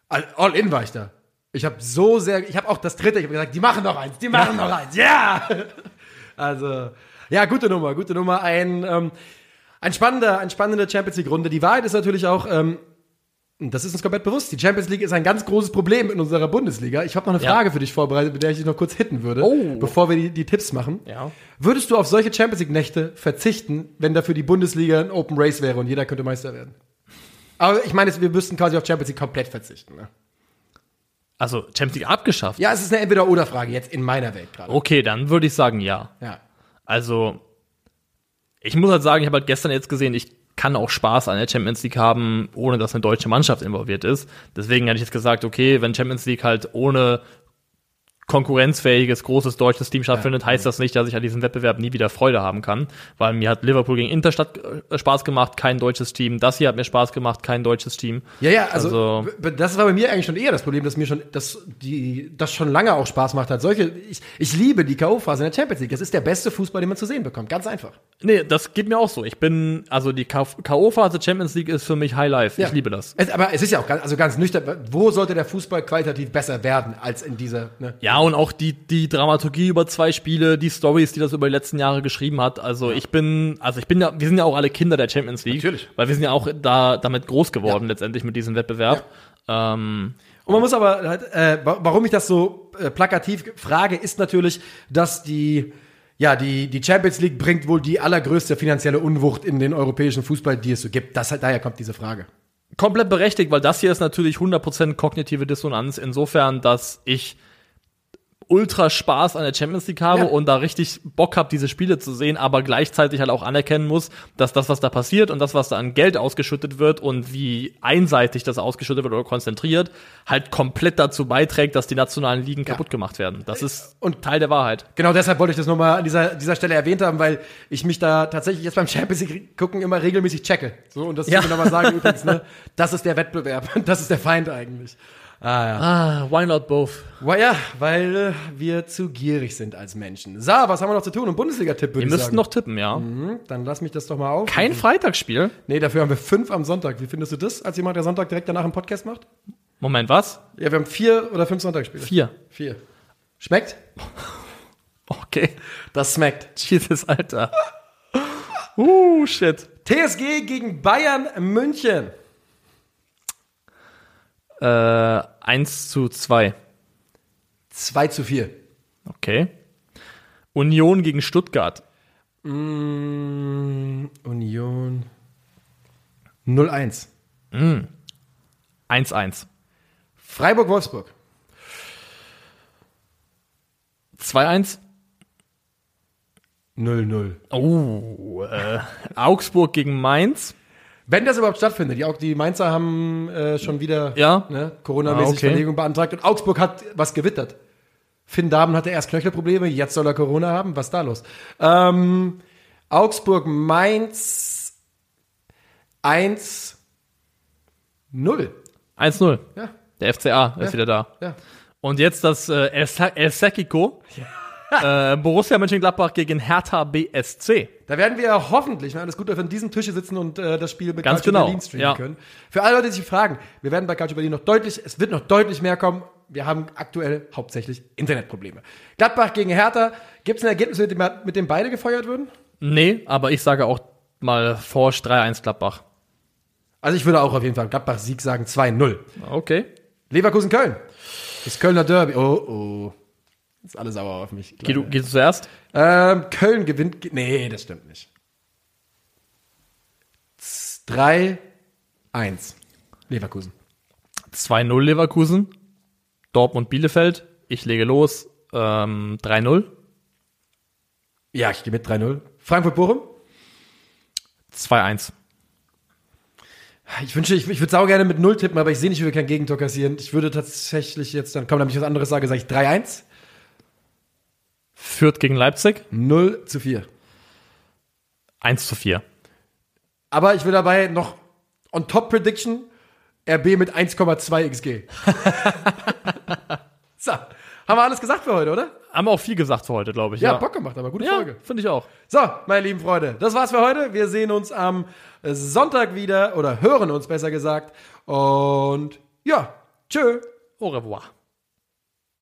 all in war ich da. Ich habe so sehr, ich habe auch das dritte, ich habe gesagt, die machen noch eins, die machen noch eins, ja! Also, ja, gute Nummer, gute Nummer. Ein, ähm, ein spannender, ein spannende Champions League-Runde. Die Wahrheit ist natürlich auch, ähm, das ist uns komplett bewusst, die Champions League ist ein ganz großes Problem in unserer Bundesliga. Ich habe noch eine Ja. Frage für dich vorbereitet, mit der ich dich noch kurz hitten würde, Oh. bevor wir die, die Tipps machen. Ja. Würdest du auf solche Champions League-Nächte verzichten, wenn dafür die Bundesliga ein Open Race wäre und jeder könnte Meister werden? Aber ich meine, wir müssten quasi auf Champions League komplett verzichten. Ne? Also Champions League abgeschafft. Ja, es ist eine Entweder-Oder-Frage jetzt in meiner Welt gerade. Okay, dann würde ich sagen, ja. Ja. Also, ich muss halt sagen, ich habe halt gestern jetzt gesehen, ich kann auch Spaß an der Champions League haben, ohne dass eine deutsche Mannschaft involviert ist. Deswegen hätte ich jetzt gesagt, okay, wenn Champions League halt ohne konkurrenzfähiges, großes deutsches Team stattfindet, heißt das nicht, dass ich an diesem Wettbewerb nie wieder Freude haben kann. Weil mir hat Liverpool gegen Inter statt, äh, Spaß gemacht, kein deutsches Team. Das hier hat mir Spaß gemacht, kein deutsches Team. Ja, ja, also, Also- das war bei mir eigentlich schon eher das Problem, dass mir schon, dass die, das schon lange auch Spaß macht hat. Solche, ich, ich liebe die K.O.-Phase in der Champions League. Das ist der beste Fußball, den man zu sehen bekommt. Ganz einfach. Nee, das geht mir auch so. Ich bin, also die K.O.-Phase Champions League ist für mich High Life. Ja. Ich liebe das. Es, aber es ist ja auch ganz, also ganz nüchtern. Wo sollte der Fußball qualitativ besser werden als in dieser, ne? Ja, und auch die, die Dramaturgie über zwei Spiele, die Stories, die das über die letzten Jahre geschrieben hat. Also ich bin, also ich bin ja, wir sind ja auch alle Kinder der Champions League. Natürlich. Weil wir sind ja auch da, damit groß geworden, letztendlich mit diesem Wettbewerb. Ähm, Und man muss aber, halt, äh, wa- warum ich das so äh, plakativ frage, ist natürlich, dass die, ja, die, die Champions League bringt wohl die allergrößte finanzielle Unwucht in den europäischen Fußball, die es so gibt. Das, daher kommt diese Frage. komplett berechtigt, weil das hier ist natürlich 100% kognitive Dissonanz, insofern, dass ich ultra Spaß an der Champions League habe Ja. und da richtig Bock habe, diese Spiele zu sehen, aber gleichzeitig halt auch anerkennen muss, dass das, was da passiert und das, was da an Geld ausgeschüttet wird und wie einseitig das ausgeschüttet wird oder konzentriert, halt komplett dazu beiträgt, dass die nationalen Ligen kaputt gemacht werden. Das ist Und- Teil der Wahrheit. Genau deshalb wollte ich das nochmal an dieser, dieser Stelle erwähnt haben, weil ich mich da tatsächlich jetzt beim Champions League gucken immer regelmäßig checke. So, und das Ja. ja. ich nochmal sagen übrigens, ne, das ist der Wettbewerb. Das ist der Feind eigentlich. Ah, ja. Ah, why not both? Well, ja, weil äh, wir zu gierig sind als Menschen. So, was haben wir noch zu tun? Und Bundesliga-Tipp würde Wir müssten sagen. noch tippen, ja. Mhm, Dann lass mich das doch mal auf. Kein Freitagsspiel? Nee, dafür haben wir fünf am Sonntag. Wie findest du das, als jemand, der Sonntag direkt danach einen Podcast macht? Moment, was? Ja, wir haben vier oder fünf Sonntagsspiele. Vier. Vier. Schmeckt? Okay. Das schmeckt. Jesus, Alter. Uh, shit. TSG gegen Bayern München. Äh, 1 zu 2. 2 zu 4. Okay. Union gegen Stuttgart. Mm, Union 0-1. 1-1. Freiburg-Wolfsburg. 2-1. 0-0. Oh, äh, Augsburg gegen Mainz. Wenn das überhaupt stattfindet, die, auch die Mainzer haben äh, schon wieder Ja. ne, Corona-mäßig Ah, okay. Verlegung beantragt und Augsburg hat was gewittert. Finn Dahmen hatte erst Knöchelprobleme, jetzt soll er Corona haben. Was ist da los? Ähm, Augsburg, Mainz 1 0. 1-0. Ja, Der FCA ist Ja. wieder da. ja. Und jetzt das äh, El, Sa El Sakiko. Äh, Borussia Mönchengladbach gegen Hertha BSC. Da werden wir hoffentlich, wenn alles gut läuft, an diesem Tische sitzen und äh, das Spiel mit Ganz genau, Berlin streamen ja. können. Für alle Leute, die sich fragen, wir werden bei Calcio Berlin noch deutlich, es wird noch deutlich mehr kommen. Wir haben aktuell hauptsächlich Internetprobleme. Gladbach gegen Hertha. Gibt es ein Ergebnis, mit dem, mit dem beide gefeuert würden? Nee, aber ich sage auch mal Forsch 3-1 Gladbach. Also ich würde auch auf jeden Fall Gladbach-Sieg sagen 2-0. Okay. Leverkusen-Köln. Das Kölner Derby. Oh, oh. Ist alle sauer auf mich. Geh du, gehst du zuerst? Ähm, Köln gewinnt. ge- Nee, das stimmt nicht. 3-1. Leverkusen. 2-0 Leverkusen. Dortmund Bielefeld. Ich lege los. Ähm, 3-0. Ja, ich gehe mit 3-0. Frankfurt-Bochum. 2-1. Ich wünsche, ich, ich würde sau gerne mit 0 tippen, aber ich sehe nicht, wie wir kein Gegentor kassieren. Ich würde tatsächlich jetzt, dann komm, damit ich was anderes sage, sage ich 3-1. Fürth gegen Leipzig. 0 zu 4. 1 zu 4. Aber ich will dabei noch on top Prediction RB mit 1,2 XG. so, haben wir alles gesagt für heute, oder? Haben wir auch viel gesagt für heute, glaube ich. Ja, Bock gemacht, aber gute Ja, Folge. finde ich auch. So, meine lieben Freunde, das war's für heute. Wir sehen uns am Sonntag wieder oder hören uns besser gesagt. Und ja, tschö. Au revoir.